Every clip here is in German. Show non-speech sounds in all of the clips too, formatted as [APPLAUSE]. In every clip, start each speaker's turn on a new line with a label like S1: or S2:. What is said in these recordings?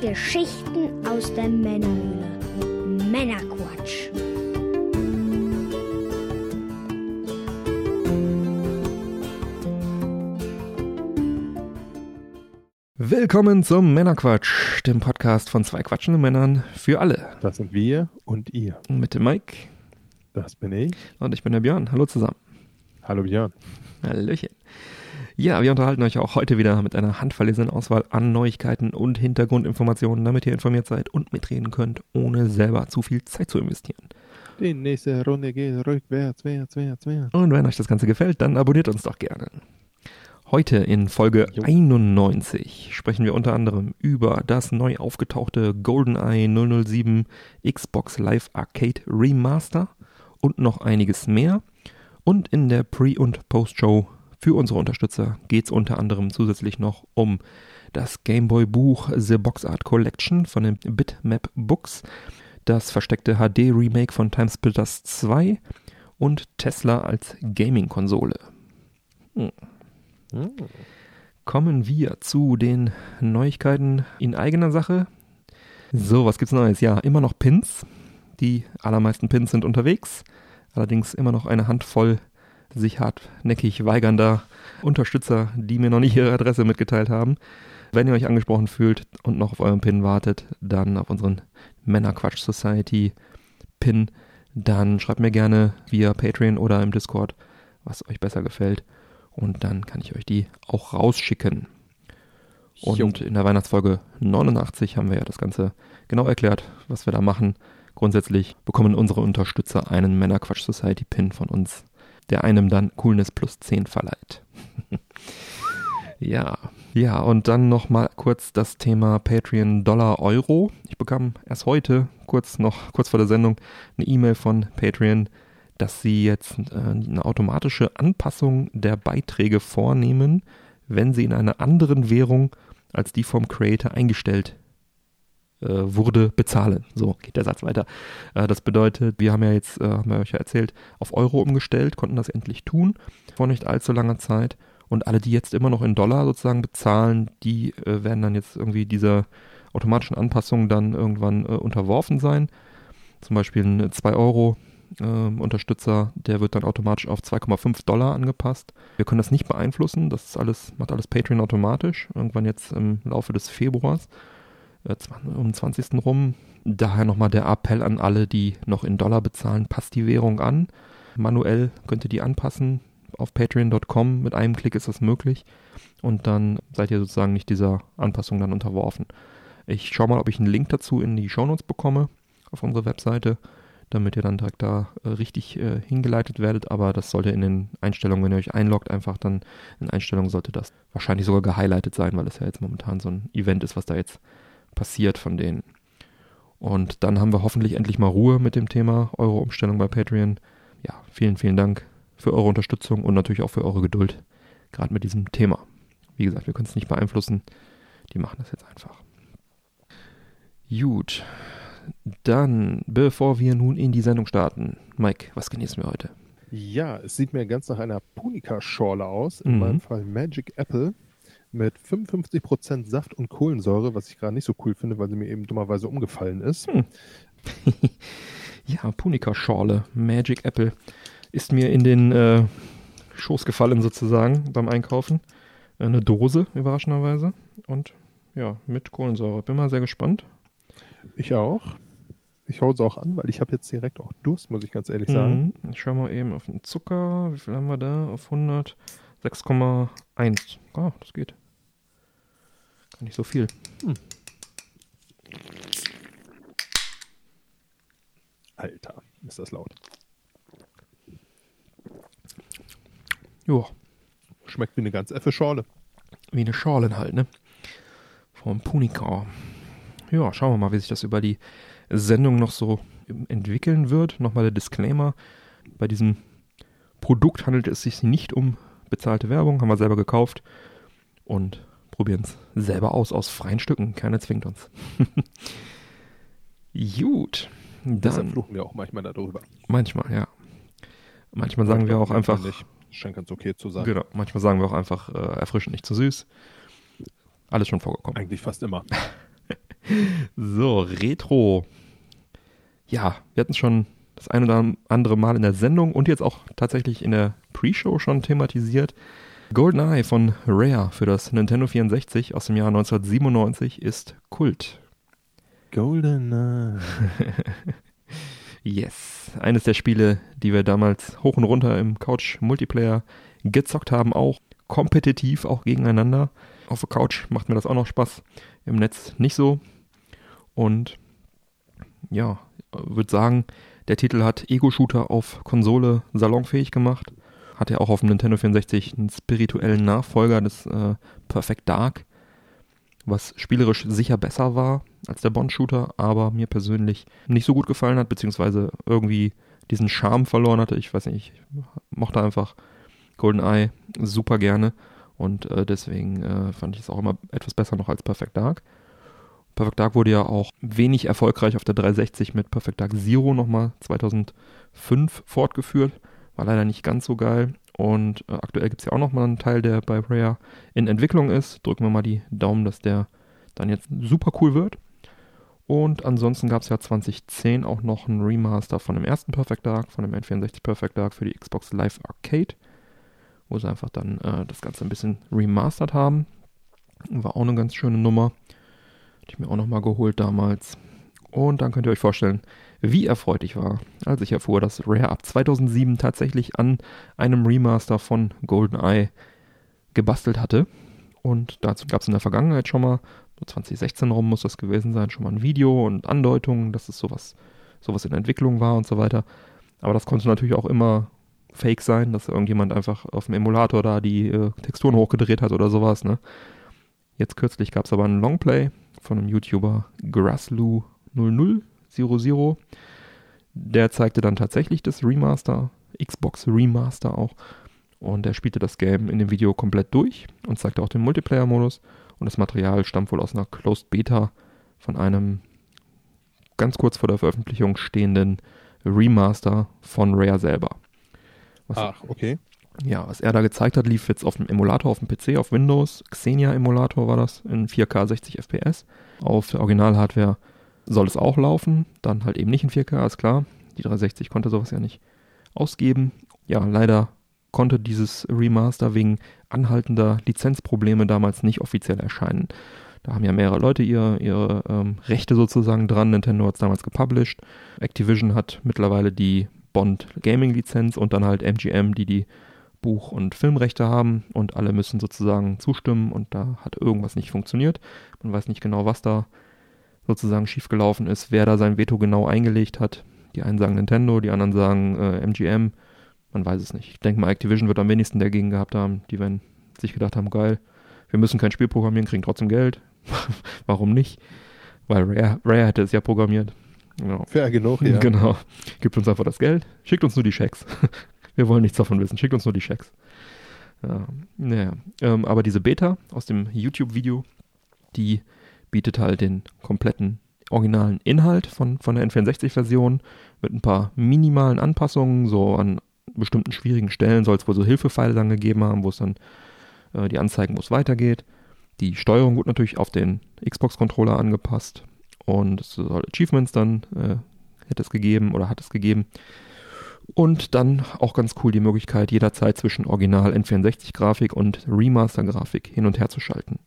S1: Geschichten aus der Männerhöhle. Männerquatsch.
S2: Willkommen zum Männerquatsch, dem Podcast von zwei quatschenden Männern für alle.
S3: Das sind wir und ihr.
S2: Mit dem Mike
S3: Das bin ich.
S2: und ich bin der Björn. Hallo zusammen.
S3: Hallo Björn.
S2: Hallöchen. Ja, wir unterhalten euch auch heute wieder mit einer handverlesenen Auswahl an Neuigkeiten und Hintergrundinformationen, damit ihr informiert seid und mitreden könnt, ohne selber zu viel Zeit zu investieren.
S3: Die nächste Runde geht rückwärts, wärts, wärts, wärts.
S2: Und wenn euch das Ganze gefällt, dann abonniert uns doch gerne. Heute in Folge
S3: Jo.
S2: 91 sprechen wir unter anderem über das neu aufgetauchte GoldenEye 007 Xbox Live Arcade Remaster und noch einiges mehr. Und in der Pre- und Post-Show für unsere Unterstützer geht es unter anderem zusätzlich noch um das Gameboy-Buch The Box Art Collection von den Bitmap Books, das versteckte HD-Remake von Timesplitters 2 und Tesla als Gaming-Konsole. Hm. Kommen wir zu den Neuigkeiten in eigener Sache. So, was gibt's Neues? Ja, immer noch Pins. Die allermeisten Pins sind unterwegs. Allerdings immer noch eine Handvoll sich hartnäckig weigernder Unterstützer, die mir noch nicht ihre Adresse mitgeteilt haben. Wenn ihr euch angesprochen fühlt und noch auf euren Pin wartet, dann auf unseren Männerquatsch Society Pin, dann schreibt mir gerne via Patreon oder im Discord, was euch besser gefällt. Und dann kann ich euch die auch rausschicken. Und
S3: Jo.
S2: in der Weihnachtsfolge 89 haben wir ja das Ganze genau erklärt, was wir da machen. Grundsätzlich bekommen unsere Unterstützer einen Männerquatsch Society Pin von uns, der einem dann Coolness plus 10 verleiht. [LAUGHS] ja, ja, und dann nochmal kurz das Thema Patreon Dollar Euro. Ich bekam erst heute, kurz noch, kurz vor der Sendung, eine E-Mail von Patreon, dass sie jetzt äh, eine automatische Anpassung der Beiträge vornehmen, wenn sie in einer anderen Währung als die vom Creator eingestellt wurde, bezahlen. So geht der Satz weiter. Äh, das bedeutet, wir haben ja jetzt, äh, haben wir euch ja erzählt, auf Euro umgestellt, konnten das endlich tun vor nicht allzu langer Zeit. Und alle, die jetzt immer noch in Dollar sozusagen bezahlen, die äh, werden dann jetzt irgendwie dieser automatischen Anpassung dann irgendwann äh, unterworfen sein. Zum Beispiel ein 2 Euro ähm, Unterstützer, der wird dann automatisch auf 2,5 Dollar angepasst. Wir können das nicht beeinflussen, das alles, macht alles Patreon automatisch, irgendwann jetzt im Laufe des Februars, äh, um den 20. rum. Daher nochmal der Appell an alle, die noch in Dollar bezahlen, passt die Währung an. Manuell könnt ihr die anpassen. Auf patreon.com mit einem Klick ist das möglich. Und dann seid ihr sozusagen nicht dieser Anpassung dann unterworfen. Ich schaue mal, ob ich einen Link dazu in die Shownotes bekomme auf unsere Webseite damit ihr dann direkt da äh, richtig äh, hingeleitet werdet. Aber das sollte in den Einstellungen, wenn ihr euch einloggt, einfach dann in Einstellungen sollte das wahrscheinlich sogar gehighlightet sein, weil es ja jetzt momentan so ein Event ist, was da jetzt passiert von denen. Und dann haben wir hoffentlich endlich mal Ruhe mit dem Thema Euro-Umstellung bei Patreon. Ja, vielen, vielen Dank für eure Unterstützung und natürlich auch für eure Geduld, gerade mit diesem Thema. Wie gesagt, wir können es nicht beeinflussen. Die machen das jetzt einfach. Gut, dann, bevor wir nun in die Sendung starten, Mike, was genießen wir heute?
S3: Ja, es sieht mir ganz nach einer Punica-Schorle aus. In
S2: Mhm.
S3: meinem Fall Magic Apple mit 55% Saft und Kohlensäure, was ich gerade nicht so cool finde, weil sie mir eben dummerweise umgefallen ist.
S2: Hm. [LAUGHS] ja, Punica-Schorle, Magic Apple, ist mir in den äh, Schoß gefallen sozusagen beim Einkaufen. Eine Dose, überraschenderweise. Und ja, mit Kohlensäure. Bin mal sehr gespannt.
S3: Ich auch. Ich hau sie auch an, weil ich habe jetzt direkt auch Durst, muss ich ganz ehrlich sagen.
S2: Mhm. Ich schau mal eben auf den Zucker. Wie viel haben wir da? Auf 100. 6,1. Ah, das geht. Gar nicht so viel.
S3: Alter, ist das laut.
S2: Ja,
S3: Schmeckt wie eine ganz effe Schorle.
S2: wie eine Schorlen halt, ne? Vom Punica. Ja, schauen wir mal, wie sich das über die Sendung noch so entwickeln wird. Nochmal der Disclaimer. Bei diesem Produkt handelt es sich nicht um bezahlte Werbung, haben wir selber gekauft und probieren es selber aus, aus freien Stücken. Keiner zwingt uns. [LAUGHS] Gut.
S3: Deshalb fluchen wir auch manchmal darüber.
S2: manchmal, ja. Manchmal sagen wir auch einfach,
S3: Nicht. Scheint ganz okay zu sein.
S2: genau, manchmal sagen wir auch einfach, äh, erfrischend, nicht zu süß. Alles schon vorgekommen.
S3: Eigentlich fast immer. [LAUGHS]
S2: so, Retro. Ja, wir hatten es schon das eine oder andere Mal in der Sendung und jetzt auch tatsächlich in der Pre-Show schon thematisiert. GoldenEye von Rare für das Nintendo 64 aus dem Jahr 1997 ist Kult.
S3: GoldenEye. [LAUGHS]
S2: yes. Eines der Spiele, die wir damals hoch und runter im Couch-Multiplayer gezockt haben, auch kompetitiv, auch gegeneinander. Auf der Couch macht mir das auch noch Spaß, im Netz nicht so. Und ja, würde sagen, der Titel hat Ego-Shooter auf Konsole salonfähig gemacht. Hat ja auch auf dem Nintendo 64 einen spirituellen Nachfolger des äh, Perfect Dark, was spielerisch sicher besser war als der Bond-Shooter, aber mir persönlich nicht so gut gefallen hat, beziehungsweise irgendwie diesen Charme verloren hatte. Ich weiß nicht, ich mochte einfach GoldenEye super gerne und äh, deswegen äh, fand ich es auch immer etwas besser noch als Perfect Dark. Perfect Dark wurde ja auch wenig erfolgreich auf der 360 mit Perfect Dark Zero nochmal 2005 fortgeführt. War leider nicht ganz so geil. Und äh, aktuell gibt es ja auch nochmal einen Teil, der bei Rare in Entwicklung ist. Drücken wir mal die Daumen, dass der dann jetzt super cool wird. Und ansonsten gab es ja 2010 auch noch ein Remaster von dem ersten Perfect Dark, von dem N64 Perfect Dark für die Xbox Live Arcade, wo sie einfach dann äh, das Ganze ein bisschen remastert haben. War auch eine ganz schöne Nummer. Hatte ich mir auch nochmal geholt damals. Und dann könnt ihr euch vorstellen, wie erfreut ich war, als ich erfuhr, dass Rare ab 2007 tatsächlich an einem Remaster von GoldenEye gebastelt hatte. Und dazu gab es in der Vergangenheit schon mal, so 2016 rum muss das gewesen sein, schon mal ein Video und Andeutungen, dass es sowas, sowas in Entwicklung war und so weiter. Aber das konnte natürlich auch immer fake sein, dass irgendjemand einfach auf dem Emulator da die äh, Texturen hochgedreht hat oder sowas. Ne? Jetzt kürzlich gab es aber einen Longplay, von einem YouTuber Graslu0000. Der zeigte dann tatsächlich das Remaster, Xbox Remaster auch. Und er spielte das Game in dem Video komplett durch und zeigte auch den Multiplayer-Modus. Und das Material stammt wohl aus einer Closed Beta von einem ganz kurz vor der Veröffentlichung stehenden Remaster von Rare selber.
S3: Was Ach, okay.
S2: Ja, was er da gezeigt hat, lief jetzt auf dem Emulator auf dem PC, auf Windows. Xenia Emulator war das in 4K 60 FPS. Auf der Original-Hardware soll es auch laufen, dann halt eben nicht in 4K, ist klar. Die 360 konnte sowas ja nicht ausgeben. Ja, leider konnte dieses Remaster wegen anhaltender Lizenzprobleme damals nicht offiziell erscheinen. Da haben ja mehrere Leute ihre, ihre ähm, Rechte sozusagen dran. Nintendo hat es damals gepublished. Activision hat mittlerweile die Bond Gaming Lizenz und dann halt MGM, die die Buch- und Filmrechte haben und alle müssen sozusagen zustimmen und da hat irgendwas nicht funktioniert. Man weiß nicht genau, was da sozusagen schiefgelaufen ist, wer da sein Veto genau eingelegt hat. Die einen sagen Nintendo, die anderen sagen äh, MGM. Man weiß es nicht. Ich denke mal, Activision wird am wenigsten dagegen gehabt haben. Die werden sich gedacht haben, geil, wir müssen kein Spiel programmieren, kriegen trotzdem Geld. [LAUGHS] Warum nicht? Weil Rare, Rare hätte es ja programmiert.
S3: Genau. Fair genug, ja. [LAUGHS]
S2: Genau. Gibt uns einfach das Geld, schickt uns nur die Schecks. [LAUGHS] Wir wollen nichts davon wissen. Schickt uns nur die Checks. Ja, naja. Ähm, aber diese Beta aus dem YouTube-Video, die bietet halt den kompletten originalen Inhalt von, von der N64-Version mit ein paar minimalen Anpassungen. So an bestimmten schwierigen Stellen soll es wohl so Hilfepfeile dann gegeben haben, wo es dann äh, die anzeigen, wo es weitergeht. Die Steuerung wurde natürlich auf den Xbox-Controller angepasst und es soll Achievements dann äh, hätte es gegeben oder hat es gegeben. Und dann auch ganz cool die Möglichkeit, jederzeit zwischen Original N64-Grafik und Remaster-Grafik hin und her zu schalten.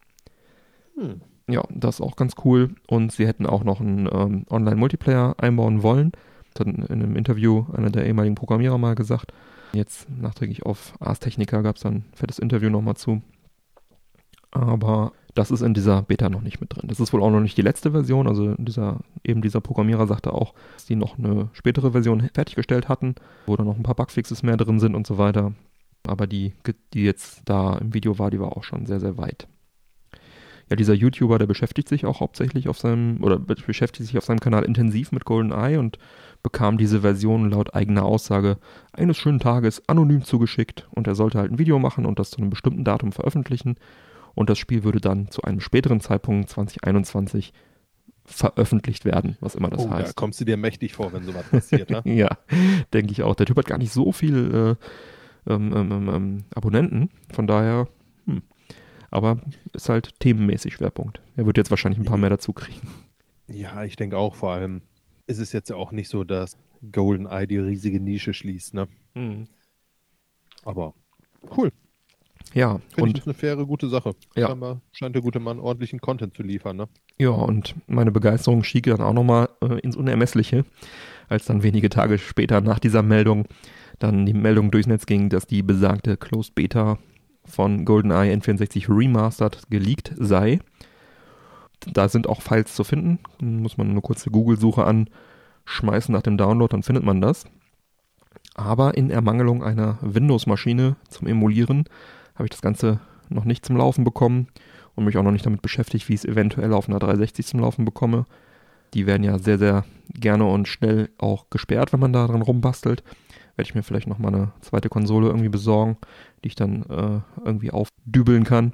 S2: Hm. Ja, das ist auch ganz cool. Und sie hätten auch noch einen ähm, Online-Multiplayer einbauen wollen. Das hat in einem Interview einer der ehemaligen Programmierer mal gesagt. Jetzt nachträglich auf Ars Technica gab es dann ein fettes Interview nochmal zu. Aber das ist in dieser Beta noch nicht mit drin. Das ist wohl auch noch nicht die letzte Version. Also dieser, eben dieser Programmierer sagte auch, dass die noch eine spätere Version fertiggestellt hatten, wo dann noch ein paar Bugfixes mehr drin sind und so weiter. Aber die, die jetzt da im Video war, die war auch schon sehr, sehr weit. Ja, dieser YouTuber, der beschäftigt sich auch hauptsächlich auf seinem, oder beschäftigt sich auf seinem Kanal intensiv mit GoldenEye und bekam diese Version laut eigener Aussage eines schönen Tages anonym zugeschickt und er sollte halt ein Video machen und das zu einem bestimmten Datum veröffentlichen und das Spiel würde dann zu einem späteren Zeitpunkt 2021 veröffentlicht werden, was immer das oh, heißt. Da
S3: kommst du dir mächtig vor, wenn sowas passiert, ne? [LAUGHS]
S2: ja, denke ich auch. Der Typ hat gar nicht so viel äh, ähm, ähm, ähm, ähm, Abonnenten, von daher, hm. aber ist halt themenmäßig Schwerpunkt. Er wird jetzt wahrscheinlich ein paar mehr dazu kriegen.
S3: Ja, ich denke auch vor allem, ist es jetzt ja auch nicht so, dass GoldenEye die riesige Nische schließt, ne?
S2: Mhm.
S3: Aber cool.
S2: Ja,
S3: Finde
S2: und
S3: ich ist eine faire, gute Sache.
S2: Ja.
S3: Scheinbar scheint der gute Mann ordentlichen Content zu liefern, ne?
S2: Ja, und meine Begeisterung stieg dann auch nochmal äh, ins Unermessliche, als dann wenige Tage später nach dieser Meldung dann die Meldung durchs Netz ging, dass die besagte Closed Beta von GoldenEye N64 Remastered geleakt sei. Da sind auch Files zu finden. Muss man eine kurze Google-Suche anschmeißen nach dem Download, dann findet man das. Aber in Ermangelung einer Windows-Maschine zum Emulieren habe ich das Ganze noch nicht zum Laufen bekommen und mich auch noch nicht damit beschäftigt, wie ich es eventuell auf einer 360 zum Laufen bekomme. Die werden ja sehr, sehr gerne und schnell auch gesperrt, wenn man da dran rumbastelt. Werde ich mir vielleicht nochmal eine zweite Konsole irgendwie besorgen, die ich dann äh, irgendwie aufdübeln kann.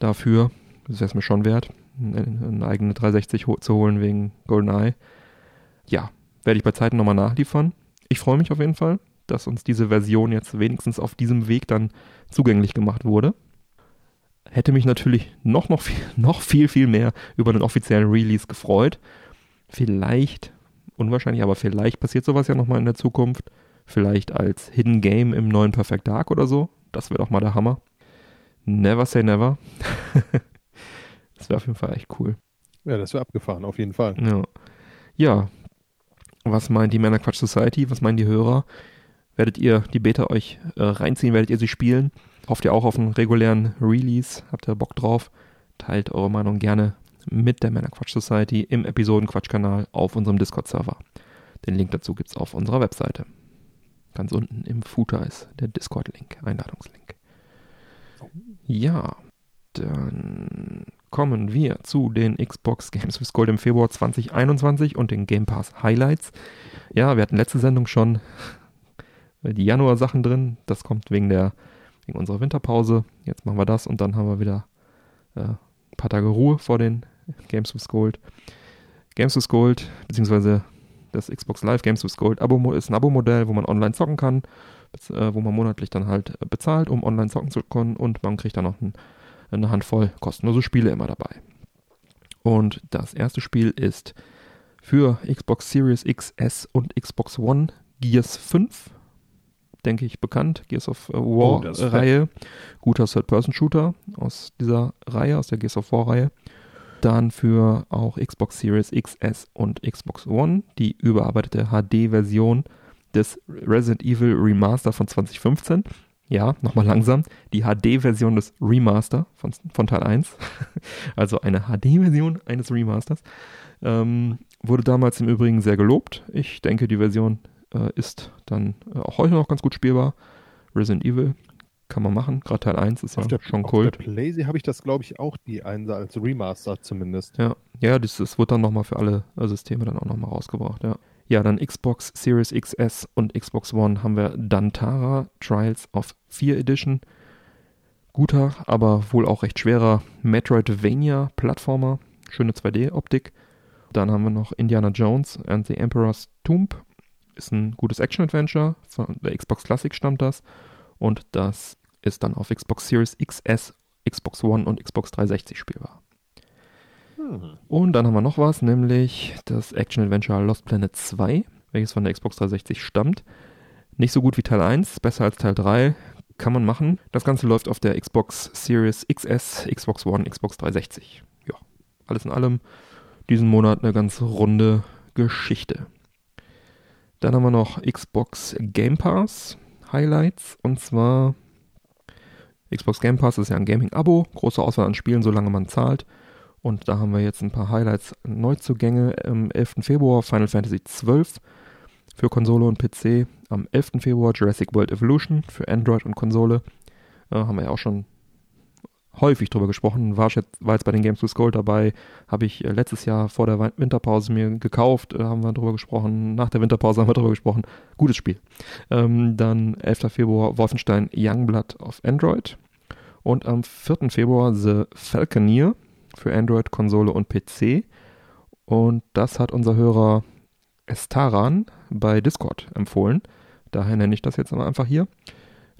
S2: Dafür, das wäre es mir schon wert, eine, eigene 360 ho zu holen wegen GoldenEye. Ja, werde ich bei Zeiten nochmal nachliefern. Ich freue mich auf jeden Fall, dass uns diese Version jetzt wenigstens auf diesem Weg dann zugänglich gemacht wurde. Hätte mich natürlich noch, noch, viel, [LAUGHS] noch viel, viel mehr über den offiziellen Release gefreut. Vielleicht, unwahrscheinlich, aber vielleicht passiert sowas ja nochmal in der Zukunft. Vielleicht als Hidden Game im neuen Perfect Dark oder so. Das wäre doch mal der Hammer. Never say never. [LAUGHS] das wäre auf jeden Fall echt cool.
S3: Ja, das wäre abgefahren, auf jeden Fall.
S2: Ja. ja. Was meint die Männer Quatsch Society? Was meinen die Hörer? Werdet ihr die Beta euch äh, reinziehen? Werdet ihr sie spielen? Hofft ihr auch auf einen regulären Release? Habt ihr Bock drauf? Teilt eure Meinung gerne mit der Männer Quatsch Society im Episoden-Quatsch-Kanal auf unserem Discord-Server. Den Link dazu gibt es auf unserer Webseite. Ganz unten im Footer ist der Discord-Link, Einladungslink. Ja, dann kommen wir zu den Xbox Games with Gold im Februar 2021 und den Game Pass Highlights. Ja, wir hatten letzte Sendung schon die Januar-Sachen drin. Das kommt wegen der wegen unserer Winterpause. Jetzt machen wir das und dann haben wir wieder äh, ein paar Tage Ruhe vor den Games with Gold. Games with Gold, beziehungsweise das Xbox Live Games with Gold Abo ist ein Abo-Modell, wo man online zocken kann, äh, wo man monatlich dann halt bezahlt, um online zocken zu können und man kriegt dann noch ein, eine Handvoll kostenlose Spiele immer dabei. Und das erste Spiel ist für Xbox Series XS und Xbox One Gears 5 denke ich, bekannt. Gears of War-Reihe. Oh, Guter Third-Person-Shooter aus dieser Reihe, aus der Gears of War-Reihe. Dann für auch Xbox Series XS und Xbox One die überarbeitete HD-Version des Resident Evil Remaster von 2015. Ja, nochmal langsam. Die HD-Version des Remaster von, von Teil 1. [LAUGHS] also eine HD-Version eines Remasters. Ähm, wurde damals im Übrigen sehr gelobt. Ich denke, die Version äh, ist dann äh, auch heute noch ganz gut spielbar. Resident Evil kann man machen. Gerade Teil 1 ist ja
S3: der,
S2: schon cool. Auf
S3: der Playsee habe ich das, glaube ich, auch die Einser als Remaster zumindest.
S2: Ja, ja das, das wird dann nochmal für alle äh, Systeme dann auch nochmal rausgebracht, ja. Ja, dann Xbox Series XS und Xbox One haben wir Dantara Trials of 4 Edition. Guter, aber wohl auch recht schwerer Metroidvania-Plattformer. Schöne 2D-Optik. Dann haben wir noch Indiana Jones and the Emperor's Tomb ist ein gutes Action-Adventure. Von der Xbox Classic stammt das. Und das ist dann auf Xbox Series XS, Xbox One und Xbox 360 spielbar. Hm. Und dann haben wir noch was, nämlich das Action-Adventure Lost Planet 2, welches von der Xbox 360 stammt. Nicht so gut wie Teil 1, besser als Teil 3, kann man machen. Das Ganze läuft auf der Xbox Series XS, Xbox One, Xbox 360. Ja, alles in allem diesen Monat eine ganz runde Geschichte. Dann haben wir noch Xbox Game Pass Highlights und zwar Xbox Game Pass ist ja ein Gaming-Abo, große Auswahl an Spielen, solange man zahlt. Und da haben wir jetzt ein paar Highlights Neuzugänge. Am 11. Februar Final Fantasy XII für Konsole und PC. Am 11. Februar Jurassic World Evolution für Android und Konsole. Äh, haben wir ja auch schon häufig drüber gesprochen. War jetzt, war jetzt bei den Games with Gold dabei. Habe ich äh, letztes Jahr vor der Winterpause mir gekauft. Äh, haben wir drüber gesprochen. Nach der Winterpause haben wir drüber gesprochen. Gutes Spiel. Ähm, dann 11. Februar Wolfenstein Youngblood auf Android. Und am 4. Februar The Falconeer für Android, Konsole und PC. Und das hat unser Hörer Estaran bei Discord empfohlen. Daher nenne ich das jetzt einfach hier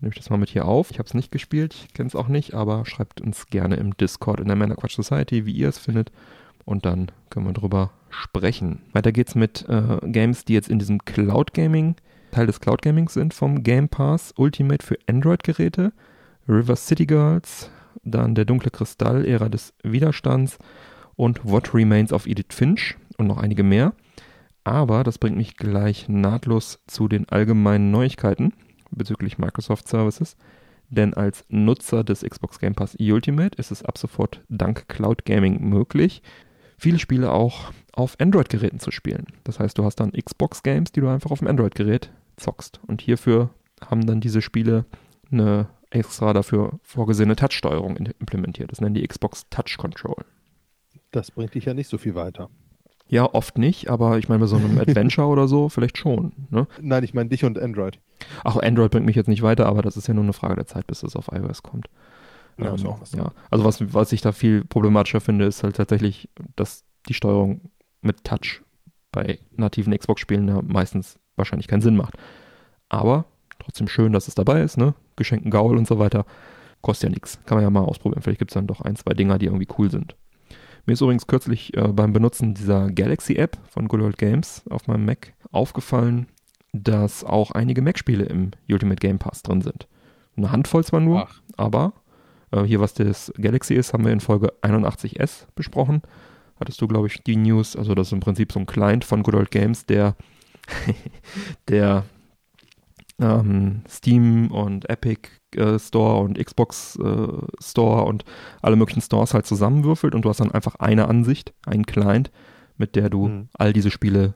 S2: nehme ich das mal mit hier auf. Ich habe es nicht gespielt, ich kenne es auch nicht, aber schreibt uns gerne im Discord in der Männerquatsch Society, wie ihr es findet. und dann können wir drüber sprechen. Weiter geht's mit äh, Games, die jetzt in diesem Cloud Gaming, Teil des Cloud Gamings sind, vom Game Pass Ultimate für Android-Geräte, River City Girls, dann Der dunkle Kristall, Ära des Widerstands und What Remains of Edith Finch und noch einige mehr. Aber das bringt mich gleich nahtlos zu den allgemeinen Neuigkeiten bezüglich Microsoft Services. Denn als Nutzer des Xbox Game Pass Ultimate ist es ab sofort dank Cloud Gaming möglich, viele Spiele auch auf Android-Geräten zu spielen. Das heißt, du hast dann Xbox-Games, die du einfach auf dem Android-Gerät zockst. Und hierfür haben dann diese Spiele eine extra dafür vorgesehene Touch-Steuerung implementiert. Das nennen die Xbox Touch Control.
S3: Das bringt dich ja nicht so viel weiter.
S2: Ja, oft nicht, aber ich meine, bei so einem [LAUGHS] Adventure oder so vielleicht schon. Ne?
S3: Nein, ich meine dich und Android.
S2: Ach, Android bringt mich jetzt nicht weiter, aber das ist ja nur eine Frage der Zeit, bis es auf iOS kommt.
S3: Ja, ähm, was.
S2: Ja. Also was, was ich da viel problematischer finde, ist halt tatsächlich, dass die Steuerung mit Touch bei nativen Xbox-Spielen ja meistens wahrscheinlich keinen Sinn macht. Aber trotzdem schön, dass es dabei ist, ne? Geschenkten Gaul und so weiter. Kostet ja nichts. Kann man ja mal ausprobieren. Vielleicht gibt es dann doch ein, zwei Dinger, die irgendwie cool sind. Mir ist übrigens kürzlich äh, beim Benutzen dieser Galaxy-App von Good Old Games auf meinem Mac aufgefallen, dass auch einige Mac-Spiele im Ultimate Game Pass drin sind. Eine Handvoll zwar nur, Ach. aber äh, hier, was das Galaxy ist, haben wir in Folge 81S besprochen. Hattest du, glaube ich, die News, also das ist im Prinzip so ein Client von Good Old Games, der, [LAUGHS] der ähm, Steam und Epic äh, Store und Xbox äh, Store und alle möglichen Stores halt zusammenwürfelt und du hast dann einfach eine Ansicht, einen Client, mit der du mhm. all diese Spiele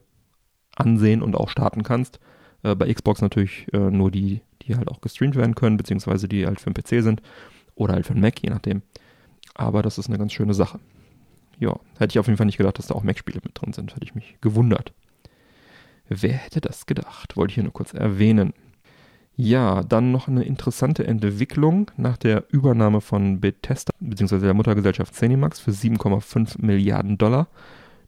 S2: ansehen und auch starten kannst. Äh, bei Xbox natürlich äh, nur die, die halt auch gestreamt werden können, beziehungsweise die halt für den PC sind oder halt für den Mac, je nachdem. Aber das ist eine ganz schöne Sache. Ja, hätte ich auf jeden Fall nicht gedacht, dass da auch Mac-Spiele mit drin sind. Hätte ich mich gewundert. Wer hätte das gedacht? Wollte ich hier nur kurz erwähnen. Ja, dann noch eine interessante Entwicklung nach der Übernahme von Bethesda bzw. der Muttergesellschaft Cinemax für 7,5 Milliarden Dollar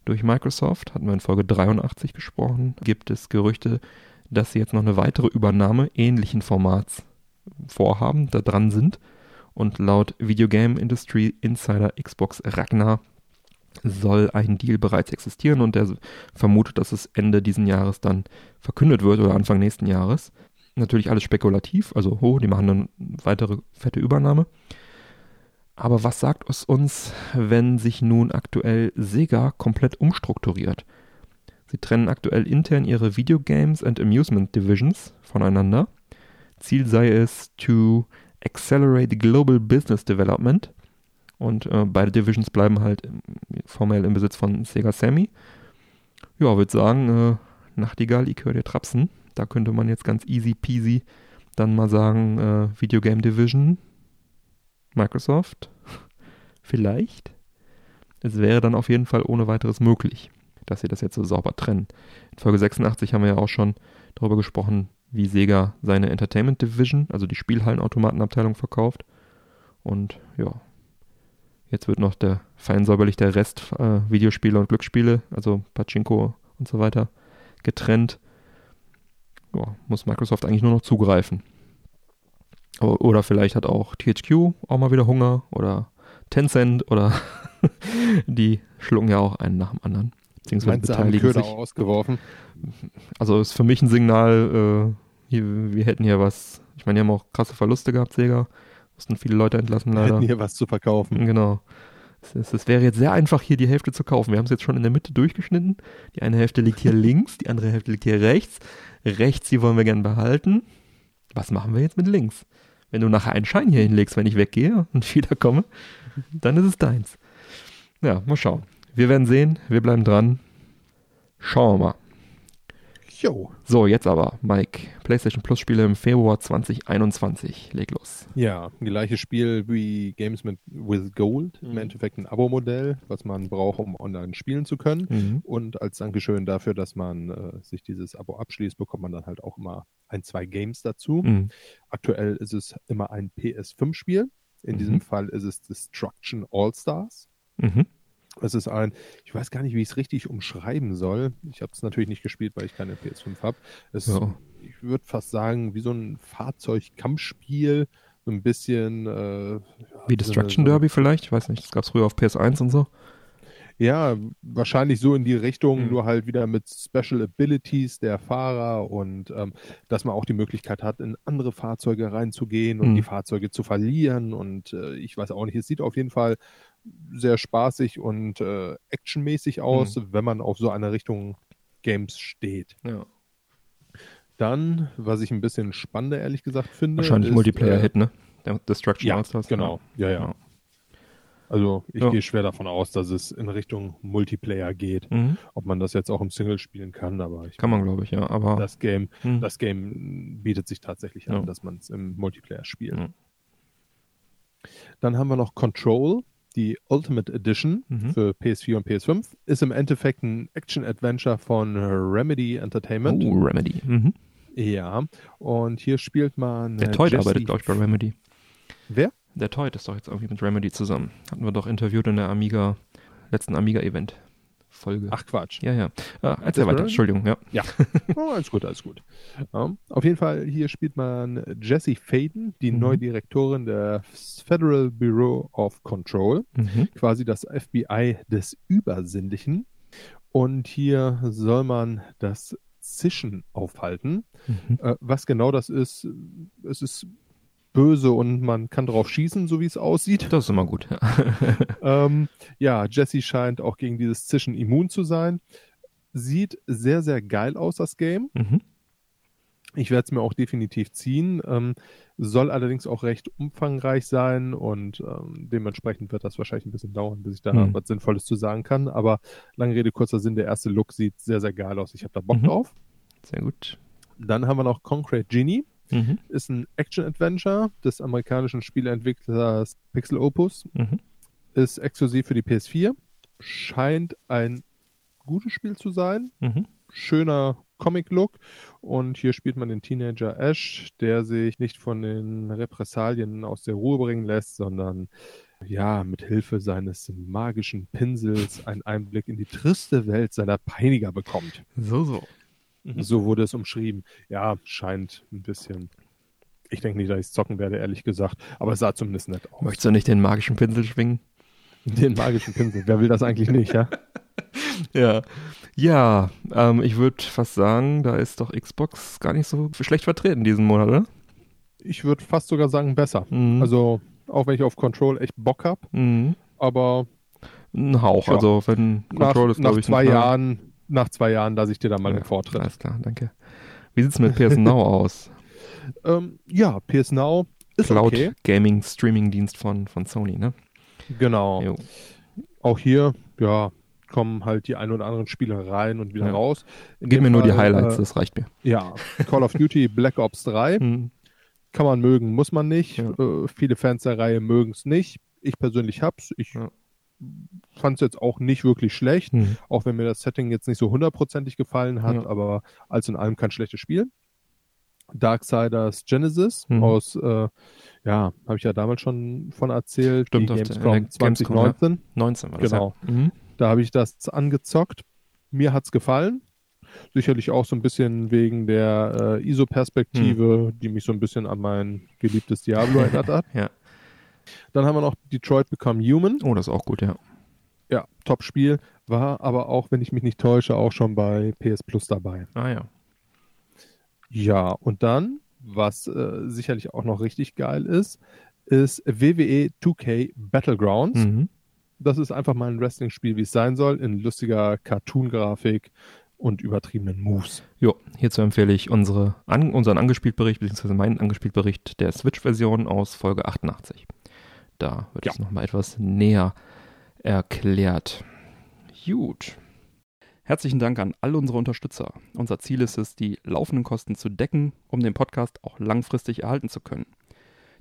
S2: durch Microsoft. Hatten wir in Folge 83 gesprochen. Gibt es Gerüchte, dass sie jetzt noch eine weitere Übernahme ähnlichen Formats vorhaben, da dran sind. Und laut Video Game Industry Insider Xbox Ragnar soll ein Deal bereits existieren und er vermutet, dass es Ende diesen Jahres dann verkündet wird oder Anfang nächsten Jahres. Natürlich alles spekulativ, also oh, die machen dann weitere fette Übernahme. Aber was sagt es uns, wenn sich nun aktuell Sega komplett umstrukturiert? Sie trennen aktuell intern ihre Videogames and Amusement Divisions voneinander. Ziel sei es to accelerate global business development. Und äh, beide Divisions bleiben halt formell im Besitz von Sega Sammy. Ja, würde sagen, äh, Nachtigall, ich höre dir trapsen. Da könnte man jetzt ganz easy peasy dann mal sagen, äh, Video Game Division, Microsoft, [LAUGHS] vielleicht. Es wäre dann auf jeden Fall ohne weiteres möglich, dass sie das jetzt so sauber trennen. In Folge 86 haben wir ja auch schon darüber gesprochen, wie Sega seine Entertainment Division, also die Spielhallenautomatenabteilung, verkauft. Und ja, jetzt wird noch der fein säuberlich der Rest äh, Videospiele und Glücksspiele, also Pachinko und so weiter, getrennt muss Microsoft eigentlich nur noch zugreifen. Oder vielleicht hat auch THQ auch mal wieder Hunger oder Tencent oder [LAUGHS] die schlucken ja auch einen nach dem anderen.
S3: Beziehungsweise Meinst beteiligen sich. ausgeworfen?
S2: Also ist für mich ein Signal, äh, hier, wir hätten hier was, ich meine, die haben auch krasse Verluste gehabt, Sega. Mussten viele Leute entlassen leider. Wir
S3: hätten hier was zu verkaufen.
S2: Genau. Es, es, wäre jetzt sehr einfach, hier die Hälfte zu kaufen. Wir haben es jetzt schon in der Mitte durchgeschnitten. Die eine Hälfte liegt hier [LAUGHS] links, die andere Hälfte liegt hier rechts. Rechts, die wollen wir gern behalten. Was machen wir jetzt mit links? Wenn du nachher einen Schein hier hinlegst, wenn ich weggehe und [LAUGHS] wiederkomme, dann ist es deins. Ja, mal schauen. Wir werden sehen. Wir bleiben dran. Schauen wir mal.
S3: Jo.
S2: So, jetzt aber, Mike. PlayStation Plus Spiele im Februar 2021. Leg los.
S3: Ja, gleiches Spiel wie Games mit, with Gold. Mhm. Im Endeffekt ein Abo-Modell, was man braucht, um online spielen zu können. Mhm. Und als Dankeschön dafür, dass man äh, sich dieses Abo abschließt, bekommt man dann halt auch immer ein, zwei Games dazu. Mhm. Aktuell ist es immer ein PS5-Spiel. In diesem mhm. Fall ist es Destruction All Stars. Mhm. Es ist ein, ich weiß gar nicht, wie ich es richtig umschreiben soll. Ich habe es natürlich nicht gespielt, weil ich keine PS5 habe. Ja. Ich würde fast sagen, wie so ein Fahrzeugkampfspiel, so ein bisschen. Äh,
S2: wie Destruction so Derby vielleicht? Ich weiß nicht, das gab es früher auf PS1 und so.
S3: Ja, wahrscheinlich so in die Richtung,
S2: Mhm.
S3: nur halt wieder mit Special Abilities der Fahrer und ähm, dass man auch die Möglichkeit hat, in andere Fahrzeuge reinzugehen und
S2: Mhm.
S3: die Fahrzeuge zu verlieren. Und äh, ich weiß auch nicht, es sieht auf jeden Fall sehr spaßig und äh, actionmäßig aus,
S2: Mhm.
S3: wenn man auf so eine Richtung Games steht.
S2: Ja.
S3: Dann, was ich ein bisschen spannender ehrlich gesagt finde.
S2: Wahrscheinlich Multiplayer-Hit, ne? Der Destruction
S3: Ja,
S2: All-Stars.
S3: genau. Ja, ja.
S2: Ja.
S3: Also ich
S2: Ja.
S3: gehe schwer davon aus, dass es in Richtung Multiplayer geht.
S2: Mhm.
S3: Ob man das jetzt auch im Single spielen kann, aber ich
S2: Kann man, glaube ich, ja. Aber
S3: das Game,
S2: Mhm.
S3: das Game bietet sich tatsächlich an,
S2: Ja.
S3: dass man es im Multiplayer spielt.
S2: Ja.
S3: Dann haben wir noch Control, die Ultimate Edition
S2: Mhm.
S3: für PS4 und PS5. Ist im Endeffekt ein Action-Adventure von Remedy Entertainment.
S2: oh, Remedy. Mhm.
S3: Ja, und hier spielt man.
S2: Der
S3: äh, Jesse-
S2: arbeitet, glaube ich, bei Remedy.
S3: Wer?
S2: Der Toyd ist doch jetzt irgendwie mit Remedy zusammen. Hatten wir doch interviewt in der Amiga, letzten Amiga-Event. Folge.
S3: Ach Quatsch.
S2: Ja, ja. Äh, erzähl weiter? Entschuldigung, ja.
S3: Ja, [LAUGHS] oh, alles gut, alles gut. Ja, auf jeden Fall, hier spielt man Jessie Faden, die
S2: Mhm.
S3: neue Direktorin des Federal Bureau of Control,
S2: Mhm.
S3: quasi das FBI des Übersinnlichen. Und hier soll man das Zischen aufhalten.
S2: Mhm.
S3: Äh, was genau das ist, es ist böse und man kann drauf schießen, so wie es aussieht.
S2: Das ist immer gut. Ja. [LAUGHS]
S3: Ähm, ja, Jesse scheint auch gegen dieses Zischen immun zu sein. Sieht sehr, sehr geil aus, das Game.
S2: Mhm.
S3: Ich werde es mir auch definitiv ziehen. Ähm, soll allerdings auch recht umfangreich sein und ähm, dementsprechend wird das wahrscheinlich ein bisschen dauern, bis ich da
S2: Hm.
S3: was Sinnvolles zu sagen kann. Aber lange Rede, kurzer Sinn, der erste Look sieht sehr, sehr geil aus. Ich habe da Bock
S2: Mhm.
S3: drauf.
S2: Sehr gut.
S3: Dann haben wir noch Concrete Genie.
S2: Mhm.
S3: Ist ein Action-Adventure des amerikanischen Spieleentwicklers Pixel Opus.
S2: Mhm.
S3: Ist exklusiv für die PS4. Scheint ein gutes Spiel zu sein.
S2: Mhm.
S3: Schöner Comic-Look. Und hier spielt man den Teenager Ash, der sich nicht von den Repressalien aus der Ruhe bringen lässt, sondern ja, mit Hilfe seines magischen Pinsels einen Einblick in die triste Welt seiner Peiniger bekommt.
S2: So, so. Mhm.
S3: So wurde es umschrieben. Ja, scheint ein bisschen. Ich denke nicht, dass ich es zocken werde, ehrlich gesagt. Aber es sah zumindest nett aus.
S2: Möchtest du nicht den magischen Pinsel schwingen?
S3: Den magischen Pinsel. Wer will das eigentlich nicht, ja? [LAUGHS]
S2: Ja. Ja, ähm, ich würde fast sagen, da ist doch Xbox gar nicht so schlecht vertreten diesen Monat, oder?
S3: Ich würde fast sogar sagen, besser.
S2: Mhm.
S3: Also, auch wenn ich auf Control echt Bock habe,
S2: Mhm.
S3: aber
S2: Ein Hauch,
S3: Ja.
S2: also wenn
S3: nach,
S2: Control ist,
S3: nach
S2: glaube ich,
S3: zwei
S2: ein paar-
S3: Jahren, nach zwei Jahren lasse ich dir da mal
S2: Ja,
S3: den Vortritt.
S2: Alles klar, danke. Wie sieht's mit PS Now aus? [LAUGHS]
S3: Ähm, ja, PS Now ist
S2: Cloud
S3: okay.
S2: Gaming Streaming Dienst von, von Sony, ne?
S3: Genau.
S2: Jo.
S3: Auch hier, ja, kommen halt die ein oder anderen Spiele rein und wieder
S2: Ja.
S3: raus. In
S2: Gib mir nur die
S3: Fall,
S2: Highlights,
S3: Äh,
S2: das reicht mir.
S3: ja, Call of Duty [LAUGHS] Black Ops 3
S2: Mhm.
S3: kann man mögen, muss man nicht.
S2: Ja.
S3: Äh, viele Fans der Reihe mögen es nicht. Ich persönlich hab's. Ich
S2: Ja.
S3: Fand es jetzt auch nicht wirklich schlecht,
S2: Mhm.
S3: auch wenn mir das Setting jetzt nicht so hundertprozentig gefallen hat,
S2: Ja.
S3: aber als in allem kein schlechtes Spiel. Darksiders Genesis
S2: Mhm.
S3: aus, äh, ja, habe ich ja damals schon von erzählt,
S2: Stimmt,
S3: die Gamescom
S2: in der Gamescom,
S3: 2019.
S2: 19 war das.
S3: Genau.
S2: Ja. Mhm.
S3: Da habe ich das angezockt. Mir hat's gefallen. Sicherlich auch so ein bisschen wegen der äh, ISO-Perspektive, die mich so ein bisschen an mein geliebtes Diablo [LAUGHS] erinnert hat.
S2: Ja.
S3: Dann haben wir noch Detroit Become Human.
S2: Oh, das ist auch gut, ja.
S3: Ja, Top-Spiel. War aber auch, wenn ich mich nicht täusche, auch schon bei PS Plus dabei.
S2: Ah ja.
S3: Ja, und dann, was äh, sicherlich auch noch richtig geil ist, ist WWE 2K Battlegrounds.
S2: Mhm.
S3: Das ist einfach mal ein Wrestling-Spiel, wie es sein soll, in lustiger Cartoon-Grafik und übertriebenen Moves.
S2: Jo, hierzu empfehle ich unsere, an, unseren Angespielt-Bericht, beziehungsweise meinen Angespielt-Bericht der Switch-Version aus Folge 88. Da wird
S3: Ja.
S2: es nochmal etwas näher erklärt. Gut. Herzlichen Dank an all unsere Unterstützer. Unser Ziel ist es, die laufenden Kosten zu decken, um den Podcast auch langfristig erhalten zu können.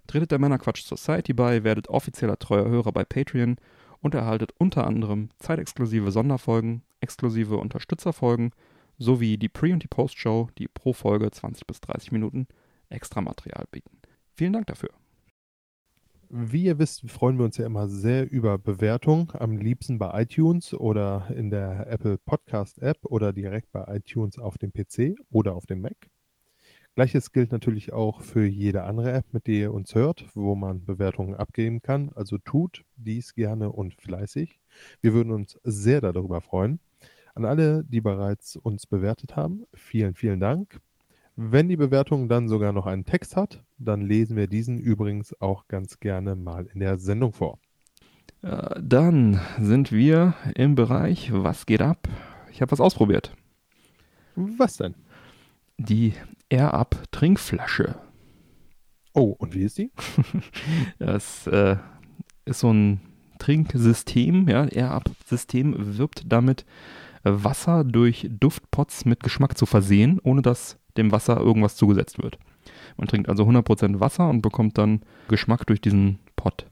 S2: Tretet der Männerquatsch Society bei, werdet offizieller treuer Hörer bei Patreon und erhaltet unter anderem zeitexklusive Sonderfolgen, exklusive Unterstützerfolgen sowie die Pre- und die Post-Show, die pro Folge 20 bis 30 Minuten extra Material bieten. Vielen Dank dafür.
S3: Wie ihr wisst, freuen wir uns ja immer sehr über Bewertungen, am liebsten bei iTunes oder in der Apple Podcast App oder direkt bei iTunes auf dem PC oder auf dem Mac. Gleiches gilt natürlich auch für jede andere App, mit der ihr uns hört, wo man Bewertungen abgeben kann. Also tut dies gerne und fleißig. Wir würden uns sehr darüber freuen. An alle, die bereits uns bewertet haben, vielen, vielen Dank. Wenn die Bewertung dann sogar noch einen Text hat, dann lesen wir diesen übrigens auch ganz gerne mal in der Sendung vor.
S2: Äh, dann sind wir im Bereich Was geht ab? Ich habe was ausprobiert.
S3: Was denn?
S2: Die Air Up Trinkflasche.
S3: Oh, und wie ist die? [LAUGHS]
S2: das äh, ist so ein Trinksystem, ja, Air Up System wirbt damit äh, Wasser durch Duftpots mit Geschmack zu versehen, ohne dass dem Wasser irgendwas zugesetzt wird. Man trinkt also 100% Wasser und bekommt dann Geschmack durch diesen Pot.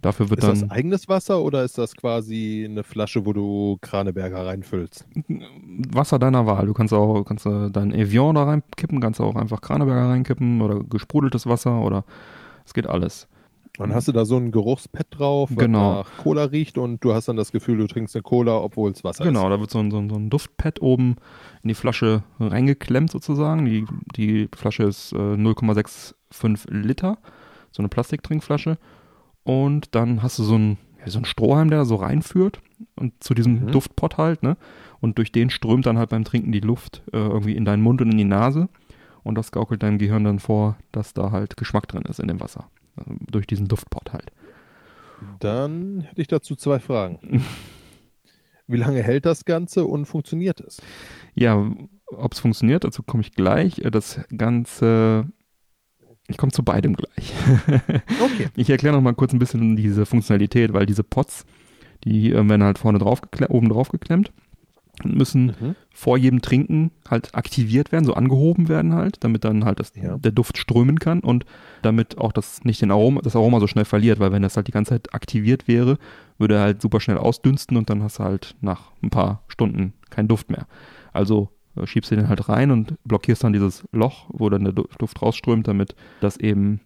S2: Dafür wird
S3: ist
S2: dann.
S3: Ist das eigenes Wasser oder ist das quasi eine Flasche, wo du Kraneberger reinfüllst?
S2: Wasser deiner Wahl. Du kannst auch kannst du dein Evian da reinkippen, kannst auch einfach Kraneberger reinkippen oder gesprudeltes Wasser oder es geht alles.
S3: Dann hast du da so ein Geruchspad drauf, was
S2: genau.
S3: nach Cola riecht und du hast dann das Gefühl, du trinkst eine Cola, obwohl es Wasser
S2: genau,
S3: ist.
S2: Genau, da wird so ein, so, ein, so ein Duftpad oben in die Flasche reingeklemmt sozusagen. Die, die Flasche ist äh, 0,65 Liter, so eine Plastiktrinkflasche. Und dann hast du so ein, ja, so ein Strohhalm, der da so reinführt und zu diesem mhm. Duftpot halt, ne? Und durch den strömt dann halt beim Trinken die Luft äh, irgendwie in deinen Mund und in die Nase. Und das gaukelt deinem Gehirn dann vor, dass da halt Geschmack drin ist in dem Wasser durch diesen Duftpot halt.
S3: Dann hätte ich dazu zwei Fragen. [LAUGHS] Wie lange hält das Ganze und funktioniert es?
S2: Ja, ob es funktioniert, dazu komme ich gleich. Das Ganze, ich komme zu beidem gleich. [LAUGHS]
S3: okay.
S2: Ich erkläre noch mal kurz ein bisschen diese Funktionalität, weil diese Pots, die äh, werden halt vorne drauf oben drauf geklemmt und müssen mhm. vor jedem Trinken halt aktiviert werden, so angehoben werden halt, damit dann halt das, ja. der Duft strömen kann und damit auch das nicht den Aroma, das Aroma so schnell verliert, weil wenn das halt die ganze Zeit aktiviert wäre, würde er halt super schnell ausdünsten und dann hast du halt nach ein paar Stunden keinen Duft mehr. Also äh, schiebst du den halt rein und blockierst dann dieses Loch, wo dann der Duft rausströmt, damit das eben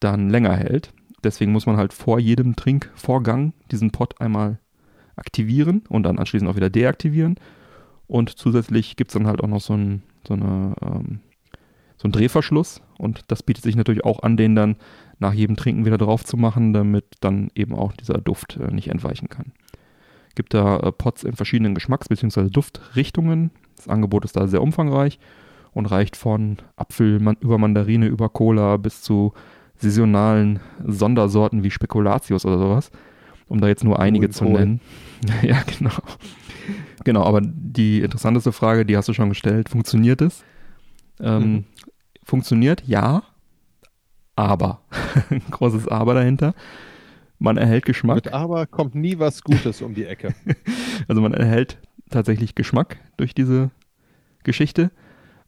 S2: dann länger hält. Deswegen muss man halt vor jedem Trinkvorgang diesen Pot einmal aktivieren und dann anschließend auch wieder deaktivieren. Und zusätzlich gibt es dann halt auch noch so, ein, so, eine, ähm, so einen Drehverschluss und das bietet sich natürlich auch an, den dann nach jedem Trinken wieder drauf zu machen, damit dann eben auch dieser Duft äh, nicht entweichen kann. Gibt da äh, Pots in verschiedenen Geschmacks- bzw. Duftrichtungen. Das Angebot ist da sehr umfangreich und reicht von Apfel man über Mandarine, über Cola bis zu saisonalen Sondersorten wie Spekulatius oder sowas um da jetzt nur einige zu nennen. [LAUGHS] ja, genau. Genau, aber die interessanteste Frage, die hast du schon gestellt, funktioniert es? Ähm, mhm. Funktioniert, ja, aber, ein [LAUGHS] großes Aber dahinter. Man erhält Geschmack.
S3: Mit Aber kommt nie was Gutes um die Ecke. [LAUGHS]
S2: also man erhält tatsächlich Geschmack durch diese Geschichte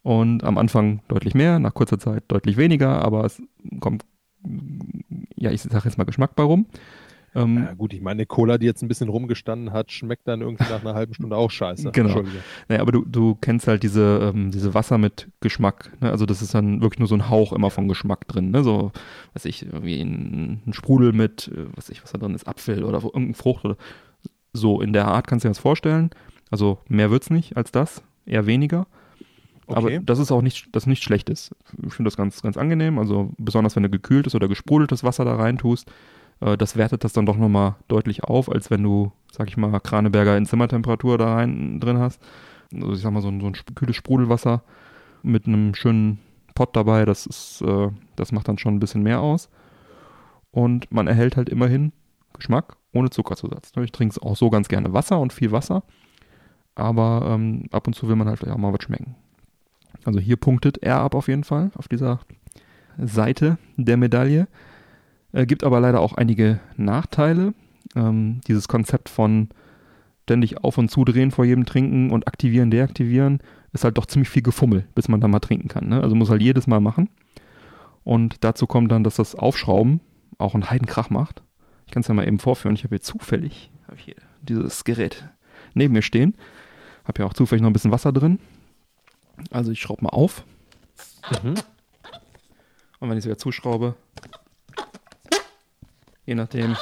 S2: und am Anfang deutlich mehr, nach kurzer Zeit deutlich weniger, aber es kommt, ja, ich sage jetzt mal Geschmack bei rum.
S3: Ähm, ja, gut, ich meine, Cola, die jetzt ein bisschen rumgestanden hat, schmeckt dann irgendwie nach einer halben Stunde auch scheiße.
S2: Genau. Naja, aber du, du kennst halt diese, ähm, diese Wasser mit Geschmack. Ne? Also das ist dann wirklich nur so ein Hauch immer von Geschmack drin. Ne? So, weiß ich, irgendwie ein, ein Sprudel mit, äh, was ich, was da drin ist, Apfel oder irgendeine Frucht oder so in der Art kannst du dir das vorstellen. Also mehr wird's nicht als das, eher weniger. Okay. Aber das ist auch nicht, das nicht schlecht ist. Ich finde das ganz, ganz angenehm. Also besonders wenn du gekühltes oder gesprudeltes Wasser da rein tust, äh, das wertet das dann doch nochmal deutlich auf, als wenn du, sag ich mal, Kraneberger in Zimmertemperatur da rein drin hast. Also ich sag mal, so ein, so ein kühles Sprudelwasser mit einem schönen Pot dabei, das ist, äh, das macht dann schon ein bisschen mehr aus. Und man erhält halt immerhin Geschmack ohne Zuckerzusatz. Ich trinke auch so ganz gerne Wasser und viel Wasser. Aber ähm, ab und zu will man halt auch mal was schmecken. Also hier punktet er ab auf jeden Fall auf dieser Seite der Medaille. Äh, gibt aber leider auch einige Nachteile. Ähm, dieses Konzept von ständig auf und zudrehen vor jedem Trinken und aktivieren, deaktivieren, ist halt doch ziemlich viel Gefummel, bis man dann mal trinken kann. Ne? Also muss halt jedes Mal machen. Und dazu kommt dann, dass das Aufschrauben auch einen Heidenkrach macht. Ich kann es ja mal eben vorführen. Ich habe hier zufällig hab hier dieses Gerät neben mir stehen. Habe ja auch zufällig noch ein bisschen Wasser drin. Also ich schraube mal auf. Mhm. Und wenn ich es wieder zuschraube, je nachdem,